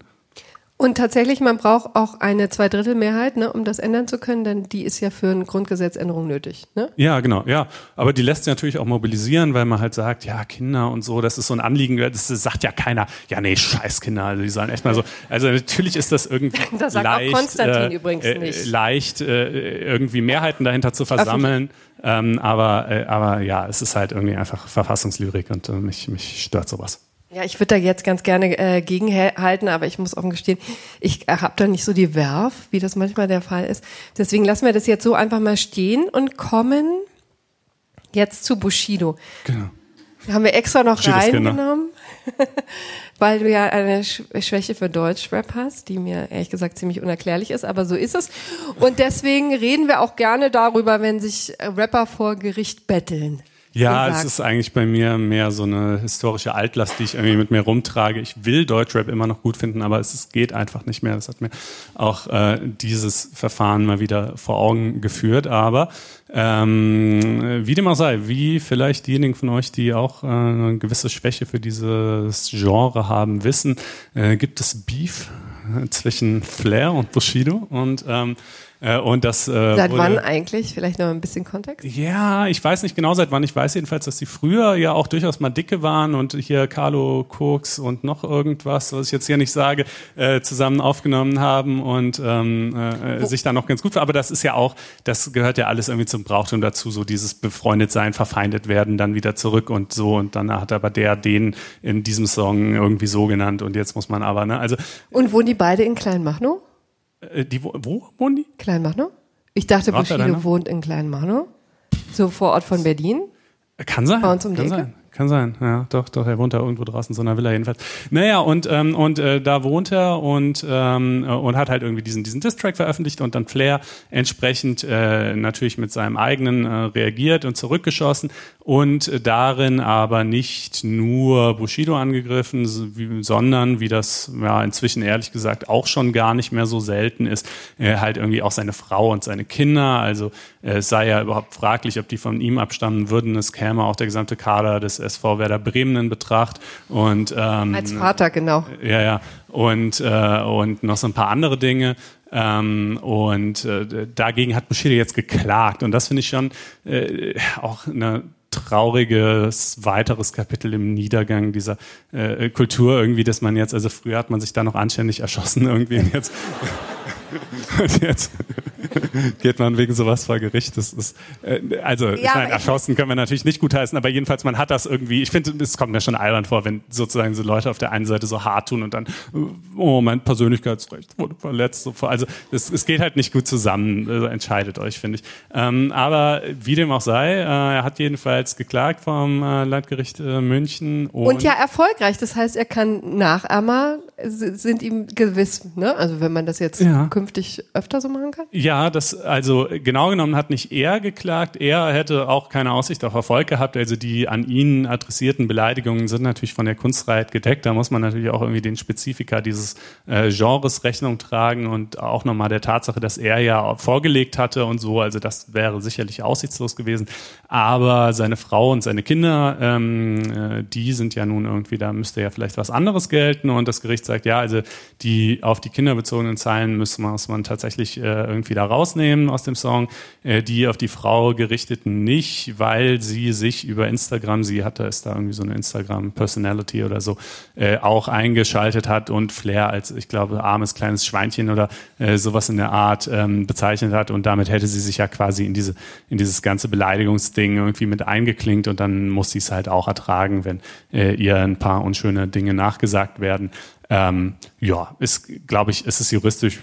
Und tatsächlich, man braucht auch eine Zweidrittelmehrheit, ne, um das ändern zu können, denn die ist ja für eine Grundgesetzänderung nötig. Ne? Ja, genau, ja. Aber die lässt sich natürlich auch mobilisieren, weil man halt sagt, ja, Kinder und so, das ist so ein Anliegen, das sagt ja keiner, ja, nee, scheiß Kinder, also die sollen echt mal so. Also natürlich ist das irgendwie das sagt leicht, auch Konstantin äh, übrigens äh, nicht. leicht, äh, irgendwie Mehrheiten dahinter zu versammeln. Ähm, aber, äh, aber ja, es ist halt irgendwie einfach Verfassungslyrik und äh, mich, mich stört sowas. Ja, ich würde da jetzt ganz gerne äh, gegenhalten, aber ich muss offen gestehen, ich äh, habe da nicht so die Werf, wie das manchmal der Fall ist. Deswegen lassen wir das jetzt so einfach mal stehen und kommen jetzt zu Bushido. Genau. Haben wir extra noch Bushidos reingenommen, weil du ja eine Schwäche für Deutschrap hast, die mir ehrlich gesagt ziemlich unerklärlich ist, aber so ist es. Und deswegen reden wir auch gerne darüber, wenn sich Rapper vor Gericht betteln. Ja, es ist eigentlich bei mir mehr so eine historische Altlast, die ich irgendwie mit mir rumtrage. Ich will Deutschrap immer noch gut finden, aber es, es geht einfach nicht mehr. Das hat mir auch äh, dieses Verfahren mal wieder vor Augen geführt. Aber ähm, wie dem auch sei, wie vielleicht diejenigen von euch, die auch äh, eine gewisse Schwäche für dieses Genre haben, wissen, äh, gibt es Beef zwischen Flair und Bushido und ähm, äh, und das, äh, seit wann eigentlich? Vielleicht noch ein bisschen Kontext? Ja, ich weiß nicht genau seit wann. Ich weiß jedenfalls, dass die früher ja auch durchaus mal dicke waren und hier Carlo Koks und noch irgendwas, was ich jetzt hier nicht sage, äh, zusammen aufgenommen haben und ähm, äh, sich da noch ganz gut. Aber das ist ja auch, das gehört ja alles irgendwie zum Brauchtum dazu, so dieses befreundet sein, verfeindet werden, dann wieder zurück und so und dann hat aber der den in diesem Song irgendwie so genannt und jetzt muss man aber, ne? Also und wohnen die beide in Kleinmachnow? Äh, die, wo wohnen die? Kleinmachnow? Ich dachte, Bushido wohnt in Kleinmachnow. So vor Ort von Berlin. Kann sein. Bei uns um kann sein. Kann sein. Ja, doch, doch, er wohnt da irgendwo draußen so einer Villa jedenfalls. Naja, und, ähm, und äh, da wohnt er und, ähm, und hat halt irgendwie diesen, diesen Distrack veröffentlicht und dann Flair entsprechend äh, natürlich mit seinem eigenen äh, reagiert und zurückgeschossen und darin aber nicht nur Bushido angegriffen, sondern wie das ja inzwischen ehrlich gesagt auch schon gar nicht mehr so selten ist, äh, halt irgendwie auch seine Frau und seine Kinder. Also es sei ja überhaupt fraglich, ob die von ihm abstammen würden. Es käme auch der gesamte Kader des SV Werder Bremen in Betracht. Und, ähm, Als Vater, genau. Ja, ja. Und, äh, und noch so ein paar andere Dinge. Ähm, und äh, dagegen hat Bushido jetzt geklagt. Und das finde ich schon äh, auch eine trauriges weiteres Kapitel im Niedergang dieser äh, Kultur irgendwie, dass man jetzt, also früher hat man sich da noch anständig erschossen irgendwie und jetzt und jetzt geht man wegen sowas vor Gericht. Das ist, äh, also, ja, ich meine, erschossen können wir natürlich nicht gutheißen, aber jedenfalls, man hat das irgendwie, ich finde, es kommt mir schon albern vor, wenn sozusagen so Leute auf der einen Seite so hart tun und dann, oh, mein Persönlichkeitsrecht wurde verletzt. So, also, es, es geht halt nicht gut zusammen, also entscheidet euch, finde ich. Ähm, aber wie dem auch sei, äh, er hat jedenfalls geklagt vom äh, Landgericht äh, München. Und, und ja, erfolgreich. Das heißt, er kann Nachahmer, sind ihm gewiss, ne? Also, wenn man das jetzt ja künftig öfter so machen kann? Ja, das, also genau genommen hat nicht er geklagt. Er hätte auch keine Aussicht auf Erfolg gehabt. Also die an ihn adressierten Beleidigungen sind natürlich von der Kunstfreiheit gedeckt. Da muss man natürlich auch irgendwie den Spezifika dieses äh, Genres Rechnung tragen und auch nochmal der Tatsache, dass er ja vorgelegt hatte und so. Also das wäre sicherlich aussichtslos gewesen. Aber seine Frau und seine Kinder, ähm, äh, die sind ja nun irgendwie, da müsste ja vielleicht was anderes gelten. Und das Gericht sagt, ja, also die auf die Kinder bezogenen Zeilen müssen muss man tatsächlich äh, irgendwie da rausnehmen aus dem Song. Äh, die auf die Frau gerichteten nicht, weil sie sich über Instagram, sie hatte es da irgendwie so eine Instagram-Personality oder so, äh, auch eingeschaltet hat und Flair als, ich glaube, armes kleines Schweinchen oder äh, sowas in der Art ähm, bezeichnet hat. Und damit hätte sie sich ja quasi in diese, in dieses ganze Beleidigungsding irgendwie mit eingeklinkt und dann muss sie es halt auch ertragen, wenn äh, ihr ein paar unschöne Dinge nachgesagt werden. Ähm, ja, ist, glaube ich, ist es juristisch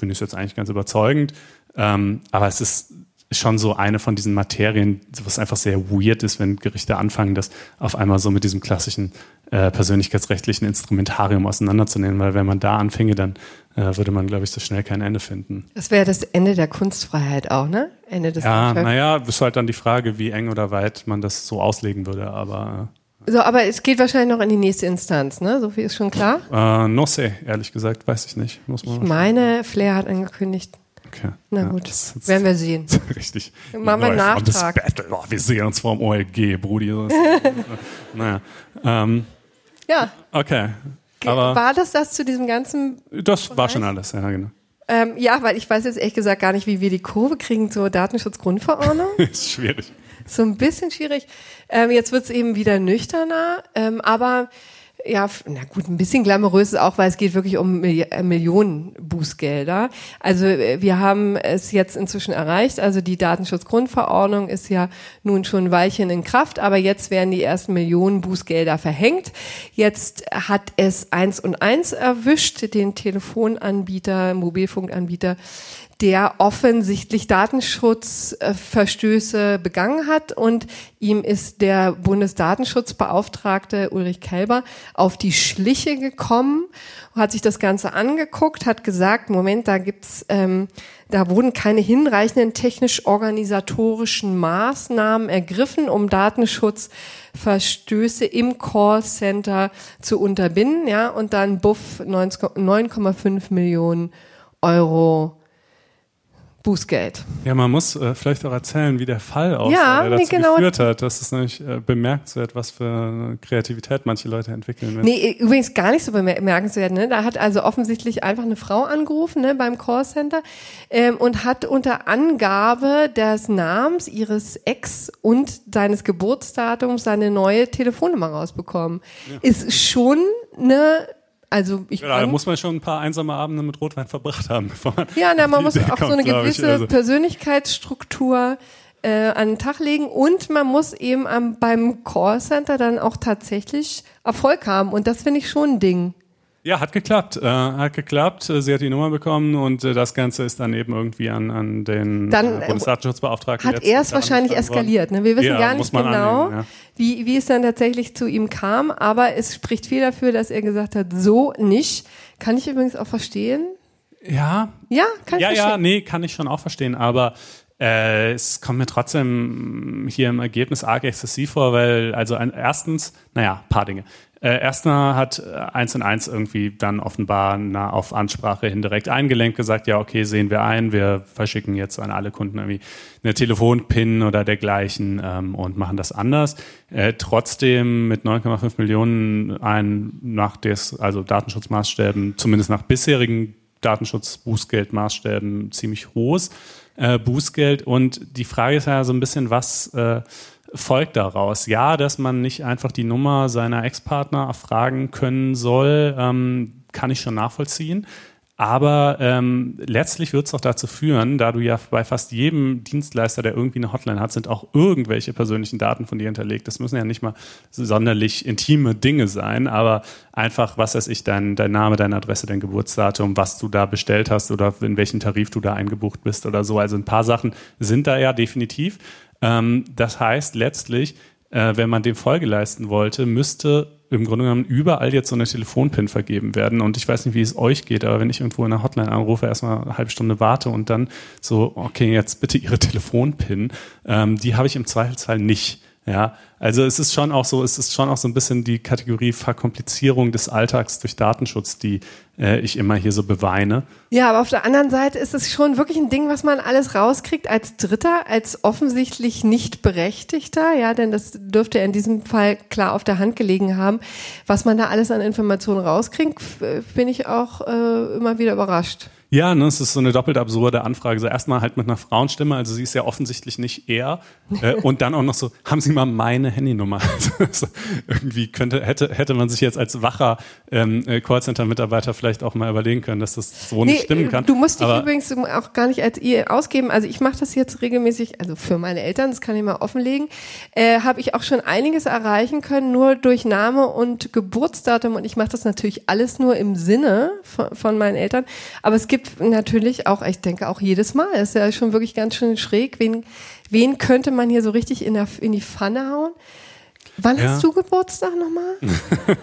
finde ich es jetzt eigentlich ganz überzeugend. Ähm, aber es ist schon so eine von diesen Materien, was einfach sehr weird ist, wenn Gerichte anfangen, das auf einmal so mit diesem klassischen äh, persönlichkeitsrechtlichen Instrumentarium auseinanderzunehmen, weil wenn man da anfinge, dann äh, würde man, glaube ich, so schnell kein Ende finden. Das wäre das Ende der Kunstfreiheit auch, ne? Ende des Ja, naja, ist halt dann die Frage, wie eng oder weit man das so auslegen würde, aber äh, so, aber es geht wahrscheinlich noch in die nächste Instanz, ne? So viel ist schon klar. Äh, no say, ehrlich gesagt, weiß ich nicht. Muss man ich meine, Flair hat angekündigt. Okay. Na gut, das, das werden wir sehen. Richtig. Machen wir einen Nachtrag. Oh, wir sehen uns vorm OLG, Brudi. naja. Ähm, ja. Okay. Aber war das das zu diesem ganzen? Das Bereich? war schon alles, ja, genau. Ähm, ja, weil ich weiß jetzt ehrlich gesagt gar nicht, wie wir die Kurve kriegen zur Datenschutzgrundverordnung. ist schwierig so ein bisschen schwierig. Ähm, jetzt wird es eben wieder nüchterner, ähm, aber ja, na gut, ein bisschen glamourös ist auch, weil es geht wirklich um äh, Millionen Bußgelder. Also äh, wir haben es jetzt inzwischen erreicht. Also die Datenschutzgrundverordnung ist ja nun schon ein Weilchen in Kraft, aber jetzt werden die ersten Millionen Bußgelder verhängt. Jetzt hat es eins und eins erwischt, den Telefonanbieter, Mobilfunkanbieter, der offensichtlich Datenschutzverstöße begangen hat. Und ihm ist der Bundesdatenschutzbeauftragte Ulrich Kelber auf die Schliche gekommen, hat sich das Ganze angeguckt, hat gesagt, Moment, da gibt's, ähm, da wurden keine hinreichenden technisch-organisatorischen Maßnahmen ergriffen, um Datenschutzverstöße im Callcenter zu unterbinden, ja, und dann Buff 9,5 Millionen Euro Bußgeld. Ja, man muss äh, vielleicht auch erzählen, wie der Fall aussah, ja, der dazu genau. geführt hat. Das ist nämlich äh, bemerkenswert, was für Kreativität manche Leute entwickeln. Wenn. Nee, übrigens gar nicht so bemerkenswert. Ne? Da hat also offensichtlich einfach eine Frau angerufen ne, beim Callcenter ähm, und hat unter Angabe des Namens ihres Ex und seines Geburtsdatums seine neue Telefonnummer rausbekommen. Ja. Ist schon eine also ich ja, da muss man schon ein paar einsame Abende mit Rotwein verbracht haben. Bevor man ja, na, man muss auch kommt, so eine gewisse also. Persönlichkeitsstruktur äh, an den Tag legen und man muss eben am, beim Callcenter dann auch tatsächlich Erfolg haben und das finde ich schon ein Ding. Ja, hat geklappt. Äh, hat geklappt. Sie hat die Nummer bekommen und äh, das Ganze ist dann eben irgendwie an, an den dann, äh, Bundesdatenschutzbeauftragten. Hat er es wahrscheinlich eskaliert. Ne? Wir wissen ja, gar nicht genau, annehmen, ja. wie, wie es dann tatsächlich zu ihm kam, aber es spricht viel dafür, dass er gesagt hat, so nicht. Kann ich übrigens auch verstehen. Ja. Ja, kann ich ja, verstehen. Ja, nee, kann ich schon auch verstehen, aber äh, es kommt mir trotzdem hier im Ergebnis arg exzessiv vor, weil, also ein, erstens, naja, paar Dinge. Äh, Erstner hat äh, eins und eins irgendwie dann offenbar na, auf Ansprache hin direkt eingelenkt, gesagt, ja, okay, sehen wir ein, wir verschicken jetzt an alle Kunden irgendwie eine Telefonpin oder dergleichen ähm, und machen das anders. Äh, trotzdem mit 9,5 Millionen ein nach des, also Datenschutzmaßstäben, zumindest nach bisherigen Datenschutz-Bußgeldmaßstäben ziemlich hohes äh, Bußgeld. Und die Frage ist ja so ein bisschen, was äh, folgt daraus? Ja, dass man nicht einfach die Nummer seiner Ex-Partner erfragen können soll, ähm, kann ich schon nachvollziehen. Aber ähm, letztlich wird es auch dazu führen, da du ja bei fast jedem Dienstleister, der irgendwie eine Hotline hat, sind auch irgendwelche persönlichen Daten von dir hinterlegt. Das müssen ja nicht mal sonderlich intime Dinge sein, aber einfach, was weiß ich, dein, dein Name, deine Adresse, dein Geburtsdatum, was du da bestellt hast oder in welchen Tarif du da eingebucht bist oder so. Also ein paar Sachen sind da ja definitiv. Ähm, das heißt letztlich, äh, wenn man dem Folge leisten wollte, müsste im Grunde genommen überall jetzt so eine Telefonpin vergeben werden. Und ich weiß nicht, wie es euch geht, aber wenn ich irgendwo in einer Hotline anrufe, erstmal eine halbe Stunde warte und dann so, okay, jetzt bitte Ihre Telefonpin, ähm, die habe ich im Zweifelsfall nicht. Ja, also es ist schon auch so, es ist schon auch so ein bisschen die Kategorie Verkomplizierung des Alltags durch Datenschutz, die äh, ich immer hier so beweine. Ja, aber auf der anderen Seite ist es schon wirklich ein Ding, was man alles rauskriegt als Dritter, als offensichtlich nicht Berechtigter, ja, denn das dürfte in diesem Fall klar auf der Hand gelegen haben. Was man da alles an Informationen rauskriegt, bin ich auch äh, immer wieder überrascht. Ja, ne, es ist so eine doppelt absurde Anfrage. So erstmal halt mit einer Frauenstimme, also sie ist ja offensichtlich nicht er. Äh, und dann auch noch so, haben Sie mal meine Handynummer? Also, irgendwie könnte, hätte, hätte man sich jetzt als wacher ähm, äh, Callcenter-Mitarbeiter vielleicht auch mal überlegen können, dass das so nee, nicht stimmen kann. Du musst dich Aber, übrigens auch gar nicht als ihr ausgeben. Also ich mache das jetzt regelmäßig, also für meine Eltern, das kann ich mal offenlegen, äh, habe ich auch schon einiges erreichen können, nur durch Name und Geburtsdatum. Und ich mache das natürlich alles nur im Sinne von, von meinen Eltern. Aber es gibt gibt natürlich auch, ich denke auch jedes Mal, ist ja schon wirklich ganz schön schräg. Wen, wen könnte man hier so richtig in, der, in die Pfanne hauen? Wann Ja. hast du Geburtstag nochmal?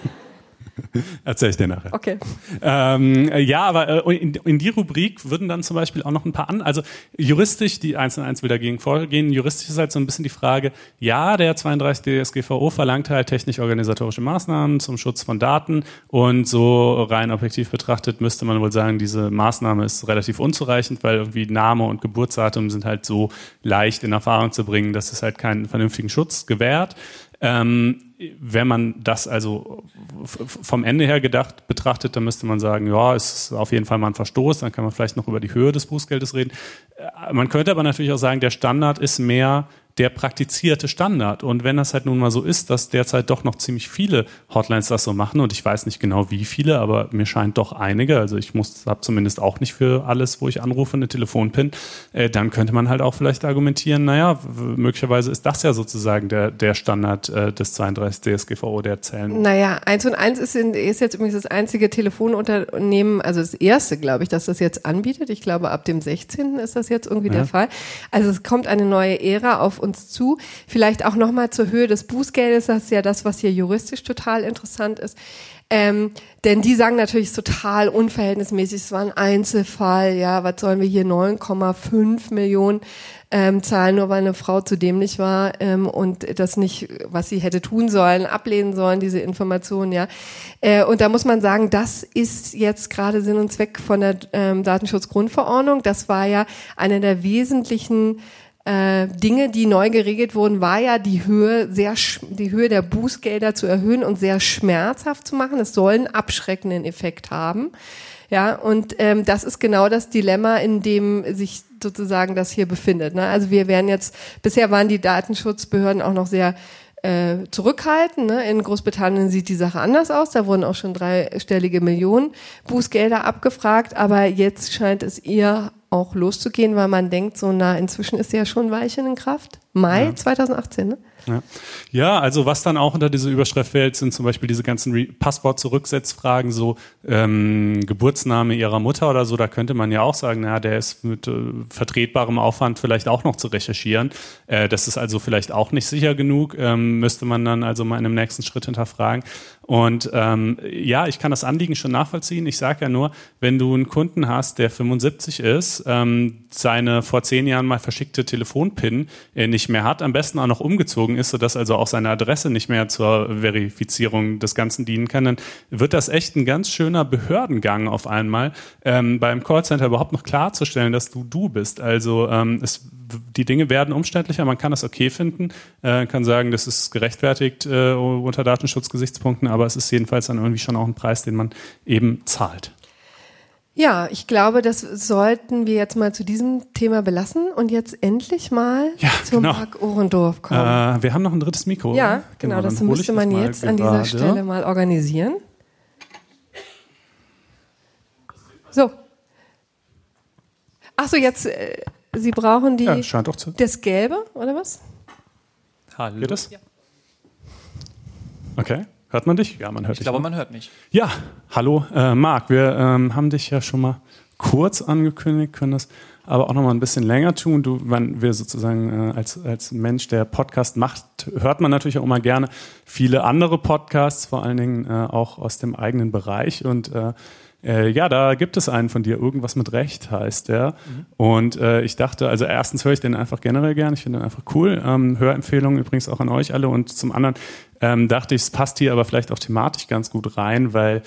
Erzähl ich dir nachher. Okay. Ähm, äh, ja, aber äh, in, in die Rubrik würden dann zum Beispiel auch noch ein paar an, also juristisch, die 1 und 1 will dagegen vorgehen, juristisch ist halt so ein bisschen die Frage, ja, der 32 DSGVO verlangt halt technisch-organisatorische Maßnahmen zum Schutz von Daten und so rein objektiv betrachtet müsste man wohl sagen, diese Maßnahme ist relativ unzureichend, weil irgendwie Name und Geburtsdatum sind halt so leicht in Erfahrung zu bringen, dass es halt keinen vernünftigen Schutz gewährt. Ähm, wenn man das also vom Ende her gedacht betrachtet, dann müsste man sagen, ja, es ist auf jeden Fall mal ein Verstoß, dann kann man vielleicht noch über die Höhe des Bußgeldes reden. Äh, Man könnte aber natürlich auch sagen, der Standard ist mehr der praktizierte Standard. Und wenn das halt nun mal so ist, dass derzeit doch noch ziemlich viele Hotlines das so machen, und ich weiß nicht genau wie viele, aber mir scheint doch einige, also ich muss, habe zumindest auch nicht für alles, wo ich anrufe, eine Telefonpin, äh, dann könnte man halt auch vielleicht argumentieren, naja, möglicherweise ist das ja sozusagen der, der Standard äh, des 32 DSGVO, der Zellen. Naja, 1 und 1 ist, in, ist jetzt übrigens das einzige Telefonunternehmen, also das erste, glaube ich, das das jetzt anbietet. Ich glaube, ab dem 16. ist das jetzt irgendwie Ja. der Fall. Also es kommt eine neue Ära auf uns zu. Vielleicht auch nochmal zur Höhe des Bußgeldes. Das ist ja das, was hier juristisch total interessant ist. Ähm, denn die sagen natürlich, total unverhältnismäßig. Es war ein Einzelfall. Ja, was sollen wir hier 9,5 Millionen ähm, zahlen, nur weil eine Frau zu dämlich war ähm, und das nicht, was sie hätte tun sollen, ablehnen sollen, diese Informationen, ja. Äh, und da muss man sagen, das ist jetzt gerade Sinn und Zweck von der ähm, Datenschutzgrundverordnung. Das war ja eine der wesentlichen äh, Dinge, die neu geregelt wurden, war ja die Höhe sehr die Höhe der Bußgelder zu erhöhen und sehr schmerzhaft zu machen. Es soll einen abschreckenden Effekt haben. Ja, und ähm, das ist genau das Dilemma, in dem sich sozusagen das hier befindet. Ne? Also wir werden jetzt, bisher waren die Datenschutzbehörden auch noch sehr äh, zurückhaltend. Ne? In Großbritannien sieht die Sache anders aus. Da wurden auch schon dreistellige Millionen Bußgelder abgefragt, aber jetzt scheint es eher auch loszugehen, weil man denkt, so na, inzwischen ist sie ja schon ein Weilchen in Kraft. Mai ja. 2018, ne? Ja. ja, also was dann auch unter diese Überschrift fällt, sind zum Beispiel diese ganzen Passwort-Zurücksetzfragen, so ähm, Geburtsname ihrer Mutter oder so. Da könnte man ja auch sagen, naja, der ist mit äh, vertretbarem Aufwand vielleicht auch noch zu recherchieren. Äh, das ist also vielleicht auch nicht sicher genug. Ähm, müsste man dann also mal in einem nächsten Schritt hinterfragen. Und ähm, ja, ich kann das Anliegen schon nachvollziehen. Ich sage ja nur, wenn du einen Kunden hast, der 75 ist, ähm, seine vor zehn Jahren mal verschickte Telefonpin äh, nicht mehr hat, am besten auch noch umgezogen ist, sodass also auch seine Adresse nicht mehr zur Verifizierung des Ganzen dienen kann, dann wird das echt ein ganz schöner Behördengang auf einmal, ähm, beim Callcenter überhaupt noch klarzustellen, dass du du bist. Also ähm, es die Dinge werden umständlicher, man kann das okay finden, äh, kann sagen, das ist gerechtfertigt äh, unter Datenschutzgesichtspunkten, aber es ist jedenfalls dann irgendwie schon auch ein Preis, den man eben zahlt. Ja, ich glaube, das sollten wir jetzt mal zu diesem Thema belassen und jetzt endlich mal ja, zum genau. Mark Ohrendorf kommen. Äh, wir haben noch ein drittes Mikro. Ja, genau, genau das müsste man jetzt an dieser Stelle mal organisieren. So. Ach so, jetzt äh, Sie brauchen die, ja, scheint auch zu. das Gelbe, oder was? Hallo. Geht das? Ja. Okay. Hört man dich? Ja, man hört ich dich. Ich glaube, man hört mich. Ja, hallo, äh, Marc. Wir ähm, haben dich ja schon mal kurz angekündigt, können das aber auch noch mal ein bisschen länger tun. Du, wenn wir sozusagen äh, als, als Mensch, der Podcast macht, hört man natürlich auch immer gerne viele andere Podcasts, vor allen Dingen äh, auch aus dem eigenen Bereich und äh, äh, ja, da gibt es einen von dir, irgendwas mit Recht heißt der. Mhm. Und äh, ich dachte, also erstens höre ich den einfach generell gern, ich finde den einfach cool. Ähm, Hörempfehlungen übrigens auch an euch alle. Und zum anderen ähm, dachte ich, es passt hier aber vielleicht auch thematisch ganz gut rein, weil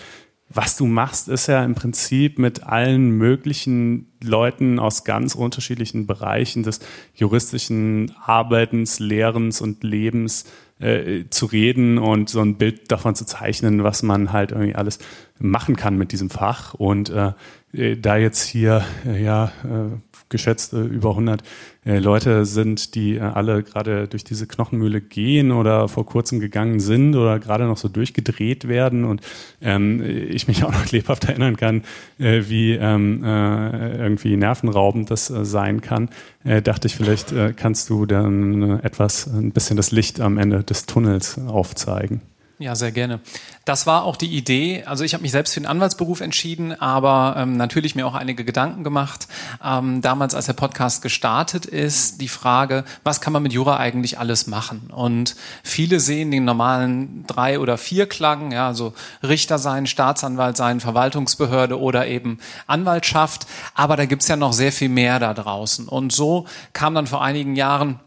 was du machst, ist ja im Prinzip mit allen möglichen Leuten aus ganz unterschiedlichen Bereichen des juristischen Arbeitens, Lehrens und Lebens äh, zu reden und so ein Bild davon zu zeichnen, was man halt irgendwie alles machen kann mit diesem Fach. Und äh, äh da jetzt hier äh, ja äh, geschätzt über 100 äh, Leute sind, die äh, alle gerade durch diese Knochenmühle gehen oder vor kurzem gegangen sind oder gerade noch so durchgedreht werden und ähm, ich mich auch noch lebhaft erinnern kann, äh, wie ähm, äh, irgendwie nervenraubend das äh, sein kann, äh, dachte ich, vielleicht äh, kannst du dann etwas, ein bisschen das Licht am Ende des Tunnels aufzeigen. Ja, sehr gerne. Das war auch die Idee. Also ich habe mich selbst für den Anwaltsberuf entschieden, aber ähm, natürlich mir auch einige Gedanken gemacht. Ähm, damals, als der Podcast gestartet ist, die Frage, was kann man mit Jura eigentlich alles machen? Und viele sehen den normalen drei oder vier Klagen, ja, also Richter sein, Staatsanwalt sein, Verwaltungsbehörde oder eben Anwaltschaft. Aber da gibt's ja noch sehr viel mehr da draußen. Und so kam dann vor einigen Jahren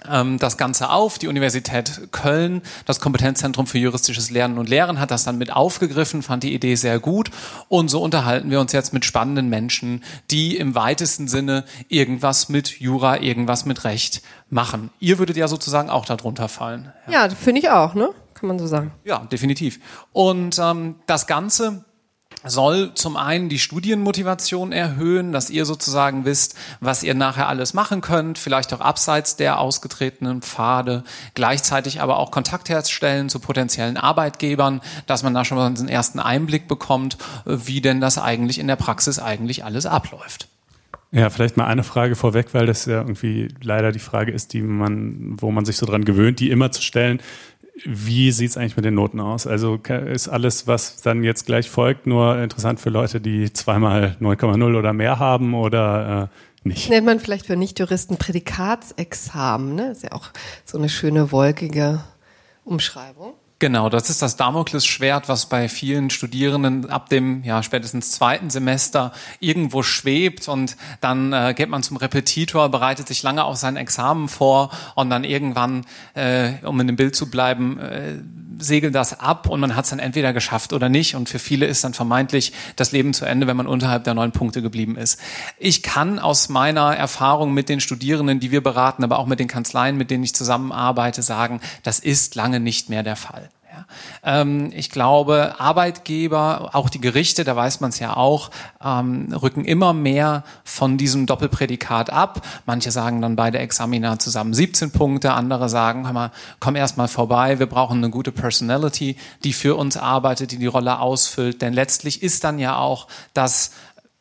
das Ganze auf. Die Universität Köln, das Kompetenzzentrum für juristisches Lernen und Lehren, hat das dann mit aufgegriffen, fand die Idee sehr gut. Und so unterhalten wir uns jetzt mit spannenden Menschen, die im weitesten Sinne irgendwas mit Jura, irgendwas mit Recht machen. Ihr würdet ja sozusagen auch darunter fallen. Ja, ja finde ich auch, ne? Kann man so sagen. Ja, definitiv. Und ähm, das Ganze soll zum einen die Studienmotivation erhöhen, dass ihr sozusagen wisst, was ihr nachher alles machen könnt, vielleicht auch abseits der ausgetretenen Pfade, gleichzeitig aber auch Kontakt herstellen zu potenziellen Arbeitgebern, dass man da schon mal einen ersten Einblick bekommt, wie denn das eigentlich in der Praxis eigentlich alles abläuft. Ja, vielleicht mal eine Frage vorweg, weil das ja irgendwie leider die Frage ist, die man, wo man sich so dran gewöhnt, die immer zu stellen. Wie sieht es eigentlich mit den Noten aus? Also ist alles, was dann jetzt gleich folgt, nur interessant für Leute, die zweimal 9,0 oder mehr haben oder äh, nicht? Nennt man vielleicht für Nichtjuristen Prädikatsexamen, ne? Ist ja auch so eine schöne wolkige Umschreibung. Genau, das ist das Damoklesschwert, was bei vielen Studierenden ab dem ja spätestens zweiten Semester irgendwo schwebt und dann äh, geht man zum Repetitor, bereitet sich lange auf sein Examen vor und dann irgendwann, äh, um in dem Bild zu bleiben, äh, segelt das ab und man hat es dann entweder geschafft oder nicht. Und für viele ist dann vermeintlich das Leben zu Ende, wenn man unterhalb der neun Punkte geblieben ist. Ich kann aus meiner Erfahrung mit den Studierenden, die wir beraten, aber auch mit den Kanzleien, mit denen ich zusammenarbeite, sagen, das ist lange nicht mehr der Fall. Ähm, ich glaube, Arbeitgeber, auch die Gerichte, da weiß man es ja auch, ähm, rücken immer mehr von diesem Doppelprädikat ab. Manche sagen dann beide Examina zusammen 17 Punkte, andere sagen, hör mal, komm erst mal vorbei, wir brauchen eine gute Personality, die für uns arbeitet, die die Rolle ausfüllt. Denn letztlich ist dann ja auch das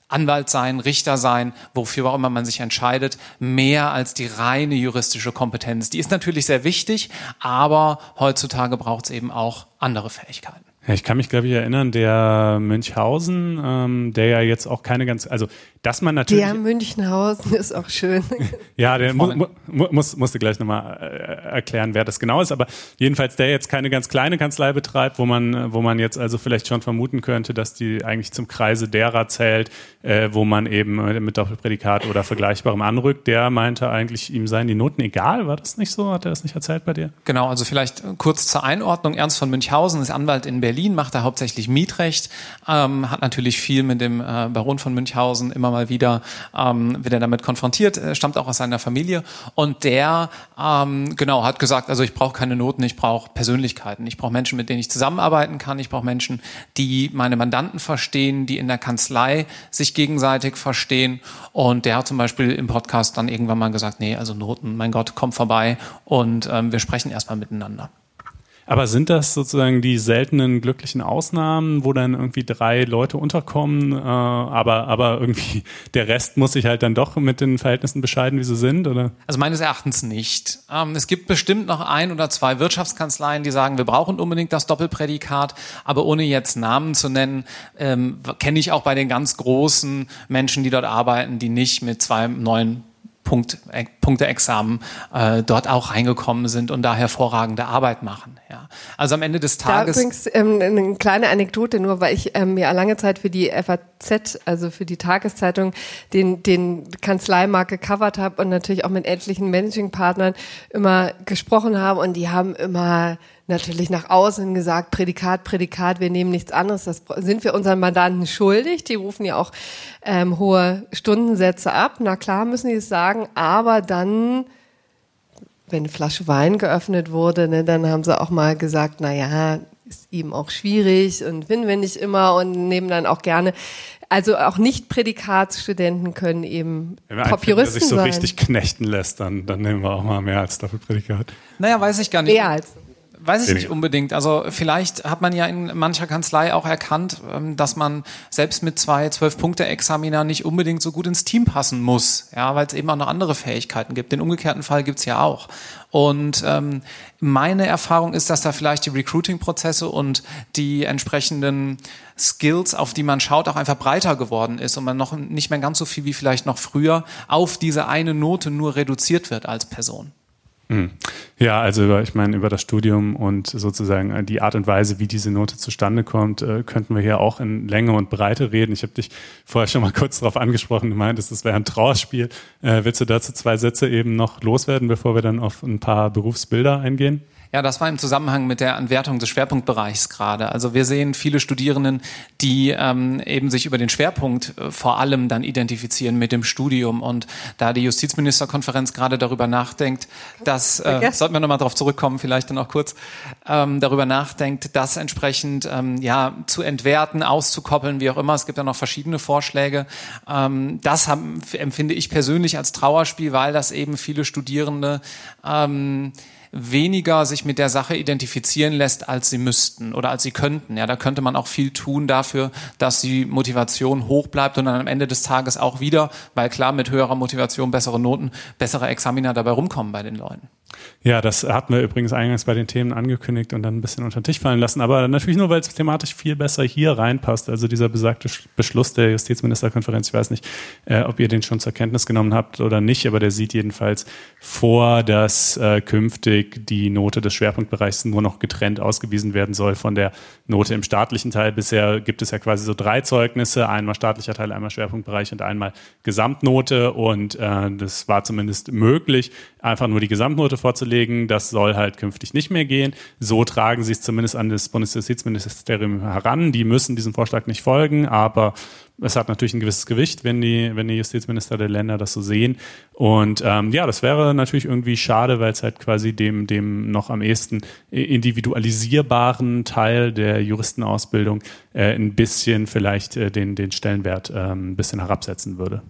Anwalt sein, Richter sein, wofür auch immer man sich entscheidet, mehr als die reine juristische Kompetenz. Die ist natürlich sehr wichtig, aber heutzutage braucht es eben auch andere Fähigkeiten. Ja, ich kann mich, glaube ich, erinnern, der Münchhausen, ähm, der ja jetzt auch keine ganz, also dass man natürlich. Der Münchenhausen ist auch schön. ja, der mu mu muss, musste gleich nochmal äh, erklären, wer das genau ist, aber jedenfalls der jetzt keine ganz kleine Kanzlei betreibt, wo man, wo man jetzt also vielleicht schon vermuten könnte, dass die eigentlich zum Kreise derer zählt, äh, wo man eben mit Doppelprädikat oder Vergleichbarem anrückt, der meinte eigentlich, ihm seien die Noten egal. War das nicht so? Hat er das nicht erzählt bei dir? Genau, also vielleicht kurz zur Einordnung. Ernst von Münchhausen ist Anwalt in Berlin, macht er hauptsächlich Mietrecht, ähm, hat natürlich viel mit dem äh, Baron von Münchhausen immer mal wieder, ähm, wird er damit konfrontiert, äh, stammt auch aus seiner Familie. Und der, ähm, genau, hat gesagt, also ich brauche keine Noten, ich brauche Persönlichkeiten. Ich brauche Menschen, mit denen ich zusammenarbeiten kann. Ich brauche Menschen, die meine Mandanten verstehen, die in der Kanzlei sich gegenseitig verstehen. Und der hat zum Beispiel im Podcast dann irgendwann mal gesagt, nee, also Noten, mein Gott, komm vorbei und ähm, wir sprechen erstmal miteinander. Aber sind das sozusagen die seltenen glücklichen Ausnahmen, wo dann irgendwie drei Leute unterkommen, äh, aber, aber irgendwie der Rest muss sich halt dann doch mit den Verhältnissen bescheiden, wie sie sind, oder? Also meines Erachtens nicht. Ähm, es gibt bestimmt noch ein oder zwei Wirtschaftskanzleien, die sagen, wir brauchen unbedingt das Doppelprädikat, aber ohne jetzt Namen zu nennen, ähm, kenne ich auch bei den ganz großen Menschen, die dort arbeiten, die nicht mit zwei neuen Punkt, äh, Punkteexamen äh, dort auch reingekommen sind und da hervorragende Arbeit machen. Ja. Also am Ende des Tages. Da übrigens ähm, eine kleine Anekdote, nur weil ich ähm, ja lange Zeit für die FAZ, also für die Tageszeitung, den, den Kanzleimarkt gecovert habe und natürlich auch mit etlichen Managing-Partnern immer gesprochen habe und die haben immer natürlich nach außen gesagt, Prädikat, Prädikat, wir nehmen nichts anderes. Das sind wir unseren Mandanten schuldig. Die rufen ja auch ähm, hohe Stundensätze ab. Na klar müssen die es sagen, aber dann, wenn eine Flasche Wein geöffnet wurde, ne, dann haben sie auch mal gesagt, na ja, ist ihm auch schwierig und finden wir nicht immer und nehmen dann auch gerne also auch nicht Prädikatsstudenten können eben Top-Juristen sein. Wenn sich so richtig knechten lässt, dann, dann nehmen wir auch mal mehr als Doppelprädikat. Naja, weiß ich gar nicht. Mehr als. Weiß ich nicht unbedingt. Also vielleicht hat man ja in mancher Kanzlei auch erkannt, ähm, dass man selbst mit zwei Zwölf-Punkte-Examina nicht unbedingt so gut ins Team passen muss, ja, weil es eben auch noch andere Fähigkeiten gibt. Den umgekehrten Fall gibt's ja auch. Und ähm, meine Erfahrung ist, dass da vielleicht die Recruiting-Prozesse und die entsprechenden Skills, auf die man schaut, auch einfach breiter geworden ist und man noch nicht mehr ganz so viel wie vielleicht noch früher auf diese eine Note nur reduziert wird als Person. Hm. Ja, also über, ich meine, über das Studium und sozusagen die Art und Weise, wie diese Note zustande kommt, äh, könnten wir hier auch in Länge und Breite reden. Ich habe dich vorher schon mal kurz darauf angesprochen, du meintest, es wäre ein Trauerspiel. Äh, willst du dazu zwei Sätze eben noch loswerden, bevor wir dann auf ein paar Berufsbilder eingehen? Ja, das war im Zusammenhang mit der Anwertung des Schwerpunktbereichs gerade. Also wir sehen viele Studierenden, die ähm, eben sich über den Schwerpunkt äh, vor allem dann identifizieren mit dem Studium. Und da die Justizministerkonferenz gerade darüber nachdenkt, dass, äh, sollten wir nochmal darauf zurückkommen, vielleicht dann auch kurz, ähm, darüber nachdenkt, das entsprechend ähm, ja zu entwerten, auszukoppeln, wie auch immer. Es gibt ja noch verschiedene Vorschläge. Ähm, das haben, empfinde ich persönlich als Trauerspiel, weil das eben viele Studierende ähm, weniger sich mit der Sache identifizieren lässt, als sie müssten oder als sie könnten. Ja, da könnte man auch viel tun dafür, dass die Motivation hoch bleibt und dann am Ende des Tages auch wieder, weil klar, mit höherer Motivation bessere Noten, bessere Examiner dabei rumkommen bei den Leuten. Ja, das hatten wir übrigens eingangs bei den Themen angekündigt und dann ein bisschen unter den Tisch fallen lassen. Aber natürlich nur, weil es thematisch viel besser hier reinpasst. Also dieser besagte Beschluss der Justizministerkonferenz, ich weiß nicht, äh, ob ihr den schon zur Kenntnis genommen habt oder nicht, aber der sieht jedenfalls vor, dass äh, künftig die Note des Schwerpunktbereichs nur noch getrennt ausgewiesen werden soll von der Note im staatlichen Teil. Bisher gibt es ja quasi so drei Zeugnisse, einmal staatlicher Teil, einmal Schwerpunktbereich und einmal Gesamtnote. Und äh, das war zumindest möglich, einfach nur die Gesamtnote vorzulegen. Das soll halt künftig nicht mehr gehen. So tragen sie es zumindest an das Bundesjustizministerium heran. Die müssen diesem Vorschlag nicht folgen, aber es hat natürlich ein gewisses Gewicht, wenn die, wenn die Justizminister der Länder das so sehen. Und ähm, ja, das wäre natürlich irgendwie schade, weil es halt quasi dem, dem noch am ehesten individualisierbaren Teil der Juristenausbildung äh, ein bisschen vielleicht äh, den, den Stellenwert äh, ein bisschen herabsetzen würde.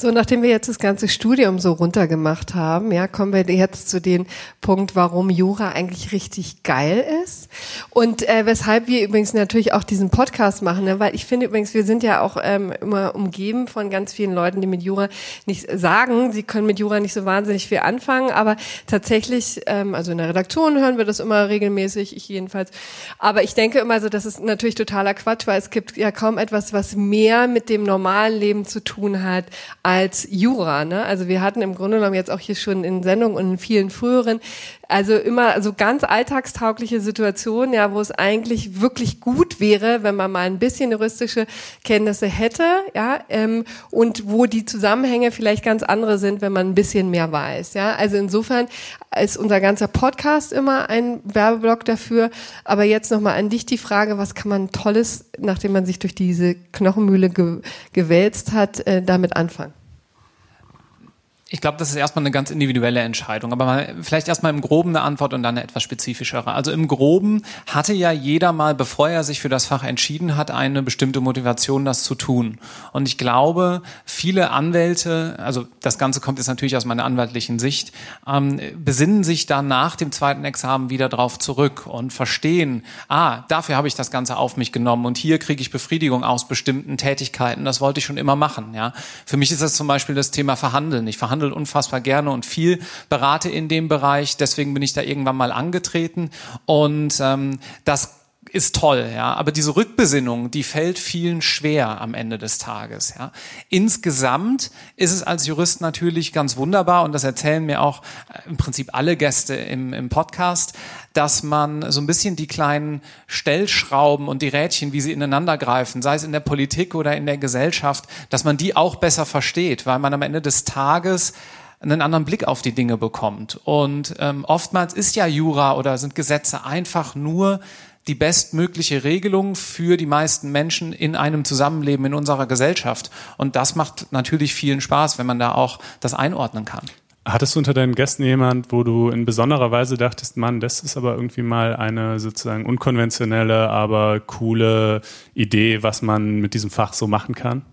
So, nachdem wir jetzt das ganze Studium so runtergemacht haben, ja, kommen wir jetzt zu dem Punkt, warum Jura eigentlich richtig geil ist. Und äh, weshalb wir übrigens natürlich auch diesen Podcast machen, ne? weil ich finde übrigens, wir sind ja auch ähm, immer umgeben von ganz vielen Leuten, die mit Jura nicht sagen, sie können mit Jura nicht so wahnsinnig viel anfangen, aber tatsächlich, ähm, also in der Redaktion hören wir das immer regelmäßig, ich jedenfalls, aber ich denke immer so, das ist natürlich totaler Quatsch, weil es gibt ja kaum etwas, was mehr mit dem normalen Leben zu tun hat als Jura. Ne? Also wir hatten im Grunde genommen jetzt auch hier schon in Sendungen und in vielen früheren also immer so ganz alltagstaugliche Situationen, ja, wo es eigentlich wirklich gut wäre, wenn man mal ein bisschen juristische Kenntnisse hätte, ja, ähm, und wo die Zusammenhänge vielleicht ganz andere sind, wenn man ein bisschen mehr weiß, ja. Also insofern ist unser ganzer Podcast immer ein Werbeblock dafür. Aber jetzt nochmal an dich die Frage, was kann man Tolles, nachdem man sich durch diese Knochenmühle ge gewälzt hat, äh, damit anfangen? Ich glaube, das ist erstmal eine ganz individuelle Entscheidung, aber mal, vielleicht erstmal im Groben eine Antwort und dann eine etwas spezifischere. Also im Groben hatte ja jeder mal, bevor er sich für das Fach entschieden hat, eine bestimmte Motivation, das zu tun. Und ich glaube, viele Anwälte, also das Ganze kommt jetzt natürlich aus meiner anwaltlichen Sicht, ähm, besinnen sich dann nach dem zweiten Examen wieder drauf zurück und verstehen, ah, dafür habe ich das Ganze auf mich genommen und hier kriege ich Befriedigung aus bestimmten Tätigkeiten. Das wollte ich schon immer machen. Ja, für mich ist das zum Beispiel das Thema Verhandeln. Ich verhandle handle unfassbar gerne und viel, berate in dem Bereich. Deswegen bin ich da irgendwann mal angetreten und ähm, das ist toll, ja, aber diese Rückbesinnung, die fällt vielen schwer am Ende des Tages, ja. Insgesamt ist es als Jurist natürlich ganz wunderbar und das erzählen mir auch äh, im Prinzip alle Gäste im, im Podcast, dass man so ein bisschen die kleinen Stellschrauben und die Rädchen, wie sie ineinander greifen, sei es in der Politik oder in der Gesellschaft, dass man die auch besser versteht, weil man am Ende des Tages einen anderen Blick auf die Dinge bekommt. Und ähm, oftmals ist ja Jura oder sind Gesetze einfach nur die bestmögliche Regelung für die meisten Menschen in einem Zusammenleben in unserer Gesellschaft. Und das macht natürlich vielen Spaß, wenn man da auch das einordnen kann. Hattest du unter deinen Gästen jemand, wo du in besonderer Weise dachtest, Mann, das ist aber irgendwie mal eine sozusagen unkonventionelle, aber coole Idee, was man mit diesem Fach so machen kann?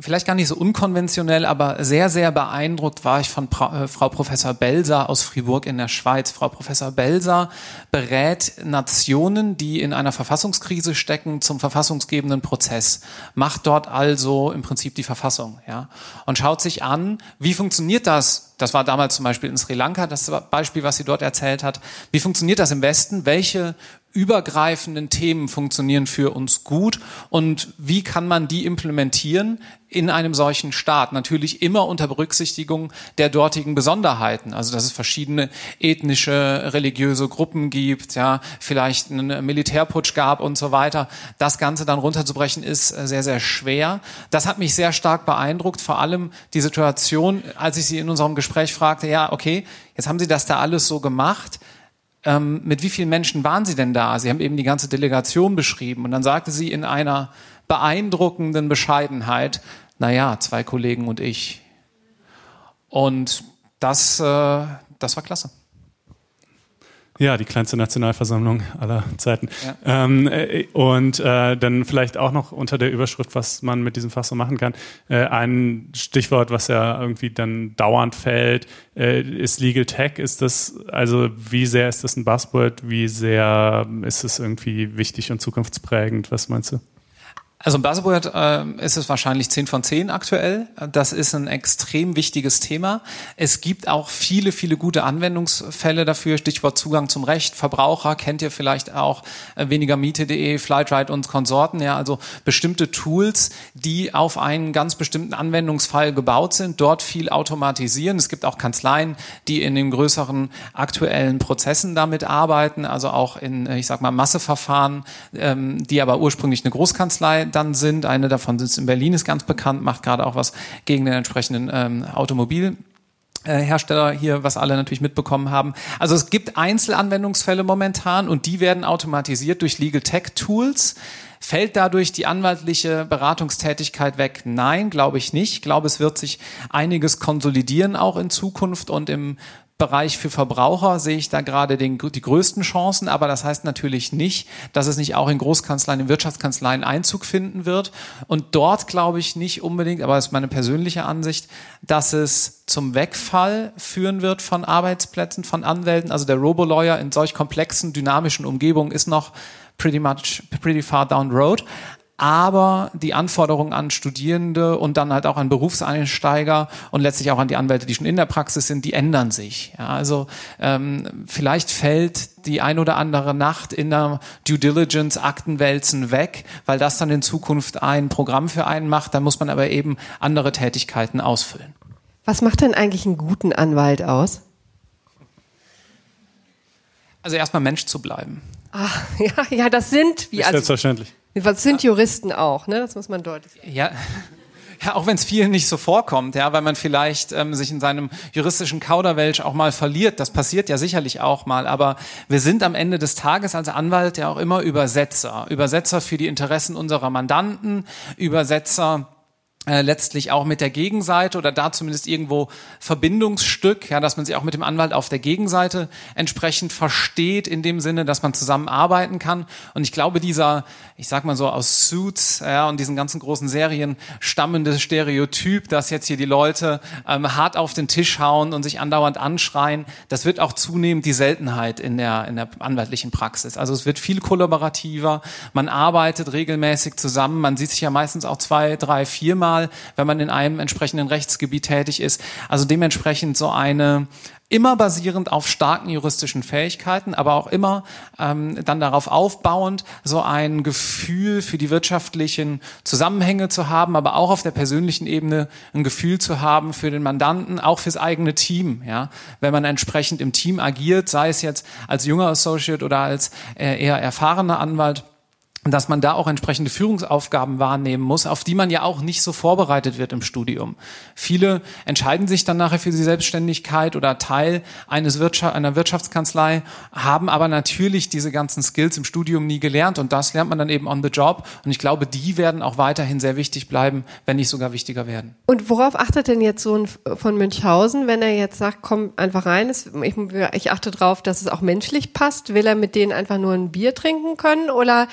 Vielleicht gar nicht so unkonventionell, aber sehr, sehr beeindruckt war ich von pra äh, Frau Professor Belser aus Fribourg in der Schweiz. Frau Professor Belser berät Nationen, die in einer Verfassungskrise stecken, zum verfassungsgebenden Prozess, macht dort also im Prinzip die Verfassung, ja, und schaut sich an, wie funktioniert das? Das war damals zum Beispiel in Sri Lanka das Beispiel, was sie dort erzählt hat. Wie funktioniert das im Westen? Welche übergreifenden Themen funktionieren für uns gut und wie kann man die implementieren in einem solchen Staat? Natürlich immer unter Berücksichtigung der dortigen Besonderheiten, also dass es verschiedene ethnische, religiöse Gruppen gibt, ja, vielleicht einen Militärputsch gab und so weiter. Das Ganze dann runterzubrechen ist sehr, sehr schwer. Das hat mich sehr stark beeindruckt, vor allem die Situation, als ich sie in unserem Gespräch fragte, ja, okay, jetzt haben Sie das da alles so gemacht, ähm, mit wie vielen Menschen waren Sie denn da? Sie haben eben die ganze Delegation beschrieben und dann sagte sie in einer beeindruckenden Bescheidenheit, naja, zwei Kollegen und ich. Und das, äh, das war klasse. Ja, die kleinste Nationalversammlung aller Zeiten. Ja. Ähm, äh, und äh, dann vielleicht auch noch unter der Überschrift, was man mit diesem Fach so machen kann. Äh, ein Stichwort, was ja irgendwie dann dauernd fällt, äh, ist Legal Tech. Ist das, also wie sehr ist das ein Buzzword? Wie sehr ist es irgendwie wichtig und zukunftsprägend? Was meinst du? Also im Buzzword äh, ist es wahrscheinlich 10 von 10 aktuell. Das ist ein extrem wichtiges Thema. Es gibt auch viele, viele gute Anwendungsfälle dafür. Stichwort Zugang zum Recht. Verbraucher kennt ihr vielleicht auch äh, wenigermiete.de, Flightride und Konsorten. Ja, also bestimmte Tools, die auf einen ganz bestimmten Anwendungsfall gebaut sind, dort viel automatisieren. Es gibt auch Kanzleien, die in den größeren aktuellen Prozessen damit arbeiten, also auch in, ich sag mal, Masseverfahren, ähm, die aber ursprünglich eine Großkanzlei dann sind. Eine davon sitzt in Berlin, ist ganz bekannt, macht gerade auch was gegen den entsprechenden ähm, Automobil. Hersteller hier, was alle natürlich mitbekommen haben. Also es gibt Einzelanwendungsfälle momentan und die werden automatisiert durch Legal Tech Tools. Fällt dadurch die anwaltliche Beratungstätigkeit weg? Nein, glaube ich nicht. Ich glaube, es wird sich einiges konsolidieren auch in Zukunft und im Bereich für Verbraucher sehe ich da gerade den, die größten Chancen, aber das heißt natürlich nicht, dass es nicht auch in Großkanzleien, in Wirtschaftskanzleien Einzug finden wird. Und dort glaube ich nicht unbedingt, aber das ist meine persönliche Ansicht, dass es zum Wegfall führen wird von Arbeitsplätzen, von Anwälten. Also der Robo-Lawyer in solch komplexen, dynamischen Umgebungen ist noch pretty much, pretty far down road aber die Anforderungen an Studierende und dann halt auch an Berufseinsteiger und letztlich auch an die Anwälte, die schon in der Praxis sind, die ändern sich. Ja, also ähm, vielleicht fällt die ein oder andere Nacht in der Due Diligence Aktenwälzen weg, weil das dann in Zukunft ein Programm für einen macht. Dann muss man aber eben andere Tätigkeiten ausfüllen. Was macht denn eigentlich einen guten Anwalt aus? Also erstmal Mensch zu bleiben. Ach, ja, ja, das sind wie. Also, selbstverständlich. Das sind Juristen auch, ne? Das muss man deutlich sagen. Ja. Ja, auch wenn es vielen nicht so vorkommt, ja, weil man vielleicht ähm, sich in seinem juristischen Kauderwelsch auch mal verliert. Das passiert ja sicherlich auch mal. Aber wir sind am Ende des Tages als Anwalt ja auch immer Übersetzer. Übersetzer für die Interessen unserer Mandanten, Übersetzer äh, letztlich auch mit der Gegenseite oder da zumindest irgendwo Verbindungsstück, ja, dass man sich auch mit dem Anwalt auf der Gegenseite entsprechend versteht, in dem Sinne, dass man zusammenarbeiten kann. Und ich glaube, dieser, ich sag mal so aus Suits ja, und diesen ganzen großen Serien stammende Stereotyp, dass jetzt hier die Leute ähm, hart auf den Tisch hauen und sich andauernd anschreien, das wird auch zunehmend die Seltenheit in der, in der anwaltlichen Praxis. Also es wird viel kollaborativer, man arbeitet regelmäßig zusammen, man sieht sich ja meistens auch zwei, drei, viermal Mal, wenn man in einem entsprechenden Rechtsgebiet tätig ist. Also dementsprechend so eine immer basierend auf starken juristischen Fähigkeiten, aber auch immer ähm, dann darauf aufbauend, so ein Gefühl für die wirtschaftlichen Zusammenhänge zu haben, aber auch auf der persönlichen Ebene ein Gefühl zu haben für den Mandanten, auch fürs eigene Team. Ja, wenn man entsprechend im Team agiert, sei es jetzt als junger Associate oder als äh, eher erfahrener Anwalt dass man da auch entsprechende Führungsaufgaben wahrnehmen muss, auf die man ja auch nicht so vorbereitet wird im Studium. Viele entscheiden sich dann nachher für die Selbstständigkeit oder Teil eines Wirtschaft, einer Wirtschaftskanzlei, haben aber natürlich diese ganzen Skills im Studium nie gelernt und das lernt man dann eben on the job und ich glaube, die werden auch weiterhin sehr wichtig bleiben, wenn nicht sogar wichtiger werden. Und worauf achtet denn jetzt so ein von Münchhausen, wenn er jetzt sagt, komm einfach rein, ich, ich achte darauf, dass es auch menschlich passt, will er mit denen einfach nur ein Bier trinken können oder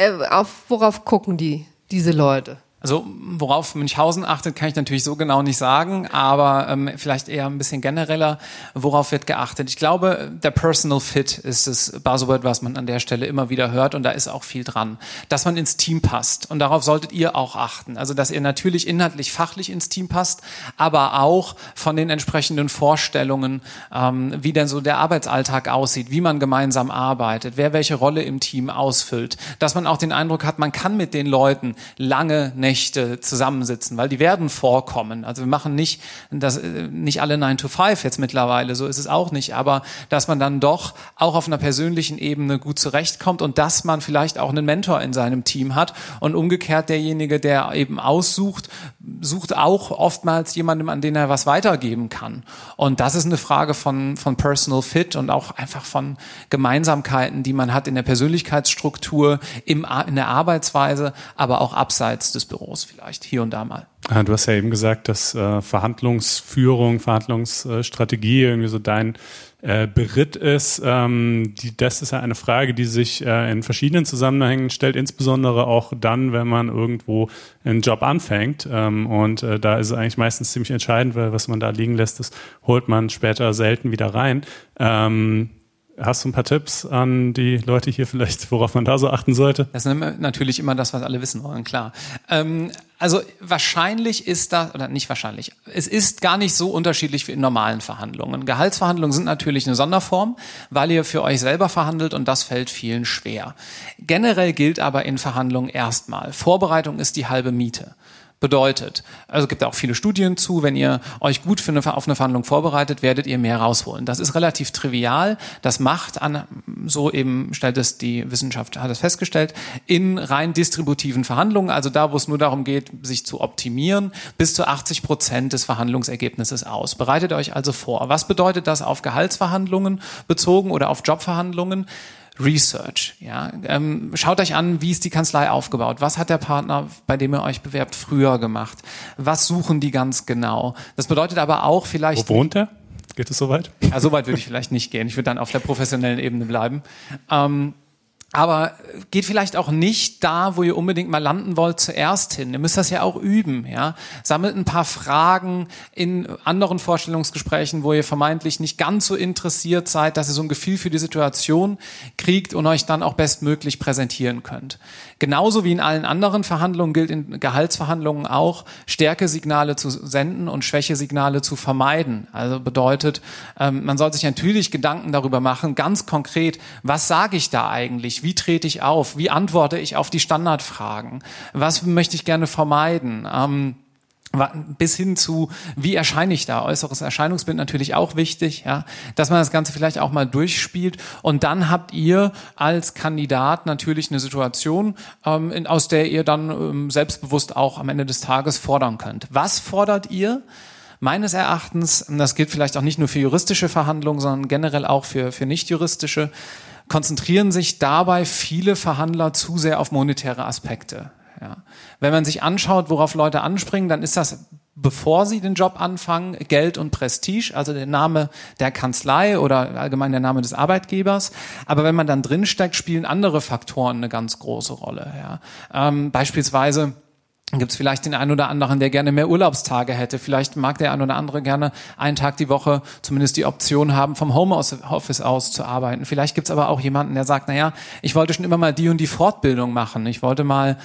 äh, auf worauf gucken die, diese Leute? Also worauf Münchhausen achtet, kann ich natürlich so genau nicht sagen, aber ähm, vielleicht eher ein bisschen genereller, worauf wird geachtet. Ich glaube, der Personal Fit ist das Buzzword, was man an der Stelle immer wieder hört und da ist auch viel dran. Dass man ins Team passt und darauf solltet ihr auch achten. Also dass ihr natürlich inhaltlich, fachlich ins Team passt, aber auch von den entsprechenden Vorstellungen, ähm, wie denn so der Arbeitsalltag aussieht, wie man gemeinsam arbeitet, wer welche Rolle im Team ausfüllt. Dass man auch den Eindruck hat, man kann mit den Leuten lange, Nächte zusammensitzen, weil die werden vorkommen. Also wir machen nicht, das, äh, nicht alle 9 to 5 jetzt mittlerweile, so ist es auch nicht, aber dass man dann doch auch auf einer persönlichen Ebene gut zurechtkommt und dass man vielleicht auch einen Mentor in seinem Team hat und umgekehrt derjenige, der eben aussucht, sucht auch oftmals jemandem, an den er was weitergeben kann. Und das ist eine Frage von, von Personal Fit und auch einfach von Gemeinsamkeiten, die man hat in der Persönlichkeitsstruktur, im, in der Arbeitsweise, aber auch abseits des Büros. Büros vielleicht hier und da mal. Ah, du hast ja eben gesagt, dass äh, Verhandlungsführung, Verhandlungsstrategie irgendwie so dein äh, Beritt ist. Ähm, die, das ist ja eine Frage, die sich äh, in verschiedenen Zusammenhängen stellt, insbesondere auch dann, wenn man irgendwo einen Job anfängt. Ähm, und da ist es eigentlich meistens ziemlich entscheidend, weil was man da liegen lässt, das holt man später selten wieder rein. Ähm, Hast du ein paar Tipps an die Leute hier vielleicht, worauf man da so achten sollte? Das ist natürlich immer das, was alle wissen wollen, klar. Ähm, also wahrscheinlich ist das, oder nicht wahrscheinlich, es ist gar nicht so unterschiedlich wie in normalen Verhandlungen. Gehaltsverhandlungen sind natürlich eine Sonderform, weil ihr für euch selber verhandelt und das fällt vielen schwer. Generell gilt aber in Verhandlungen erstmal, Vorbereitung ist die halbe Miete bedeutet. Also gibt auch viele Studien zu, wenn ihr euch gut für eine, auf eine Verhandlung vorbereitet, werdet ihr mehr rausholen. Das ist relativ trivial. Das macht an, so eben stellt es die Wissenschaft, hat es festgestellt, in rein distributiven Verhandlungen, also da, wo es nur darum geht, sich zu optimieren, bis zu 80 Prozent des Verhandlungsergebnisses aus. Bereitet euch also vor. Was bedeutet das auf Gehaltsverhandlungen bezogen oder auf Jobverhandlungen? Research. Ja, ähm, schaut euch an, wie ist die Kanzlei aufgebaut? Was hat der Partner, bei dem ihr euch bewerbt, früher gemacht? Was suchen die ganz genau? Das bedeutet aber auch vielleicht. Wo wohnt er? Geht es soweit? Ja, soweit würde ich vielleicht nicht gehen. Ich würde dann auf der professionellen Ebene bleiben. Ähm, aber geht vielleicht auch nicht da, wo ihr unbedingt mal landen wollt, zuerst hin. Ihr müsst das ja auch üben, ja. Sammelt ein paar Fragen in anderen Vorstellungsgesprächen, wo ihr vermeintlich nicht ganz so interessiert seid, dass ihr so ein Gefühl für die Situation kriegt und euch dann auch bestmöglich präsentieren könnt. Genauso wie in allen anderen Verhandlungen gilt in Gehaltsverhandlungen auch, Stärkesignale zu senden und Schwächesignale zu vermeiden. Also bedeutet, ähm, man soll sich natürlich Gedanken darüber machen, ganz konkret, was sage ich da eigentlich? Wie trete ich auf? Wie antworte ich auf die Standardfragen? Was möchte ich gerne vermeiden? Bis hin zu, wie erscheine ich da? Äußeres Erscheinungsbild natürlich auch wichtig, ja, dass man das Ganze vielleicht auch mal durchspielt und dann habt ihr als Kandidat natürlich eine Situation, ähm, in, aus der ihr dann ähm, selbstbewusst auch am Ende des Tages fordern könnt. Was fordert ihr? Meines Erachtens, das gilt vielleicht auch nicht nur für juristische Verhandlungen, sondern generell auch für, für nicht juristische, konzentrieren sich dabei viele Verhandler zu sehr auf monetäre Aspekte. Ja. Wenn man sich anschaut, worauf Leute anspringen, dann ist das bevor sie den Job anfangen, Geld und Prestige, also der Name der Kanzlei oder allgemein der Name des Arbeitgebers. Aber wenn man dann drinsteckt, spielen andere Faktoren eine ganz große Rolle. Ja. Ähm, beispielsweise gibt es vielleicht den einen oder anderen, der gerne mehr Urlaubstage hätte. Vielleicht mag der ein oder andere gerne einen Tag die Woche zumindest die Option haben, vom Homeoffice aus zu arbeiten. Vielleicht gibt es aber auch jemanden, der sagt, naja, ich wollte schon immer mal die und die Fortbildung machen. Ich wollte mal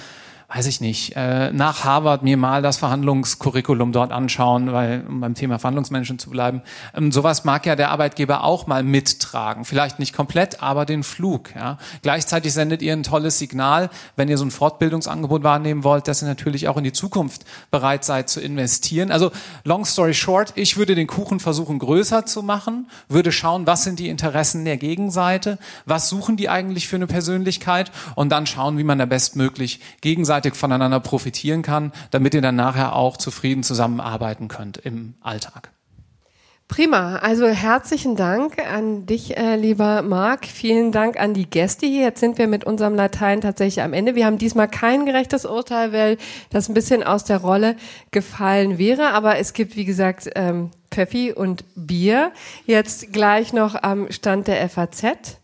weiß ich nicht, äh, nach Harvard mir mal das Verhandlungskurriculum dort anschauen, weil, um beim Thema Verhandlungsmanagement zu bleiben. Ähm, sowas mag ja der Arbeitgeber auch mal mittragen. Vielleicht nicht komplett, aber den Flug. Ja. Gleichzeitig sendet ihr ein tolles Signal, wenn ihr so ein Fortbildungsangebot wahrnehmen wollt, dass ihr natürlich auch in die Zukunft bereit seid zu investieren. Also, long story short, ich würde den Kuchen versuchen größer zu machen, würde schauen, was sind die Interessen der Gegenseite, was suchen die eigentlich für eine Persönlichkeit und dann schauen, wie man da bestmöglich gegenseitig gegenseitig voneinander profitieren kann, damit ihr dann nachher auch zufrieden zusammenarbeiten könnt im Alltag. Prima, also herzlichen Dank an dich, äh, lieber Marc. Vielen Dank an die Gäste hier. Jetzt sind wir mit unserem Latein tatsächlich am Ende. Wir haben diesmal kein gerechtes Urteil, weil das ein bisschen aus der Rolle gefallen wäre. Aber es gibt, wie gesagt, ähm, Pfeffi und Bier. Jetzt gleich noch am Stand der FAZ.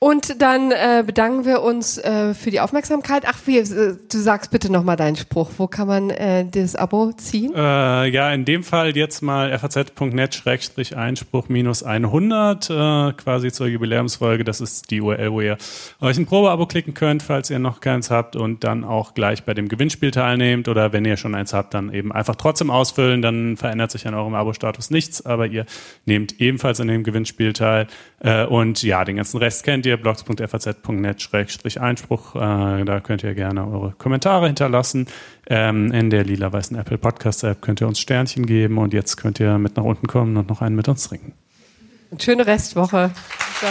Und dann äh, bedanken wir uns äh, für die Aufmerksamkeit. Ach, wie, äh, du sagst bitte nochmal deinen Spruch. Wo kann man äh, das Abo ziehen? Äh, ja, in dem Fall jetzt mal faz.net-einspruch minus 100, äh, quasi zur Jubiläumsfolge. Das ist die URL, wo ihr euch ein Probeabo klicken könnt, falls ihr noch keins habt und dann auch gleich bei dem Gewinnspiel teilnehmt. Oder wenn ihr schon eins habt, dann eben einfach trotzdem ausfüllen. Dann verändert sich an eurem Abo-Status nichts, aber ihr nehmt ebenfalls an dem Gewinnspiel teil. Äh, und ja, den ganzen Rest kennt ihr, blogs.faz.net-einspruch. Äh, da könnt ihr gerne eure Kommentare hinterlassen. Ähm, in der lila-weißen Apple Podcast App könnt ihr uns Sternchen geben und jetzt könnt ihr mit nach unten kommen und noch einen mit uns trinken. Schöne Restwoche. So.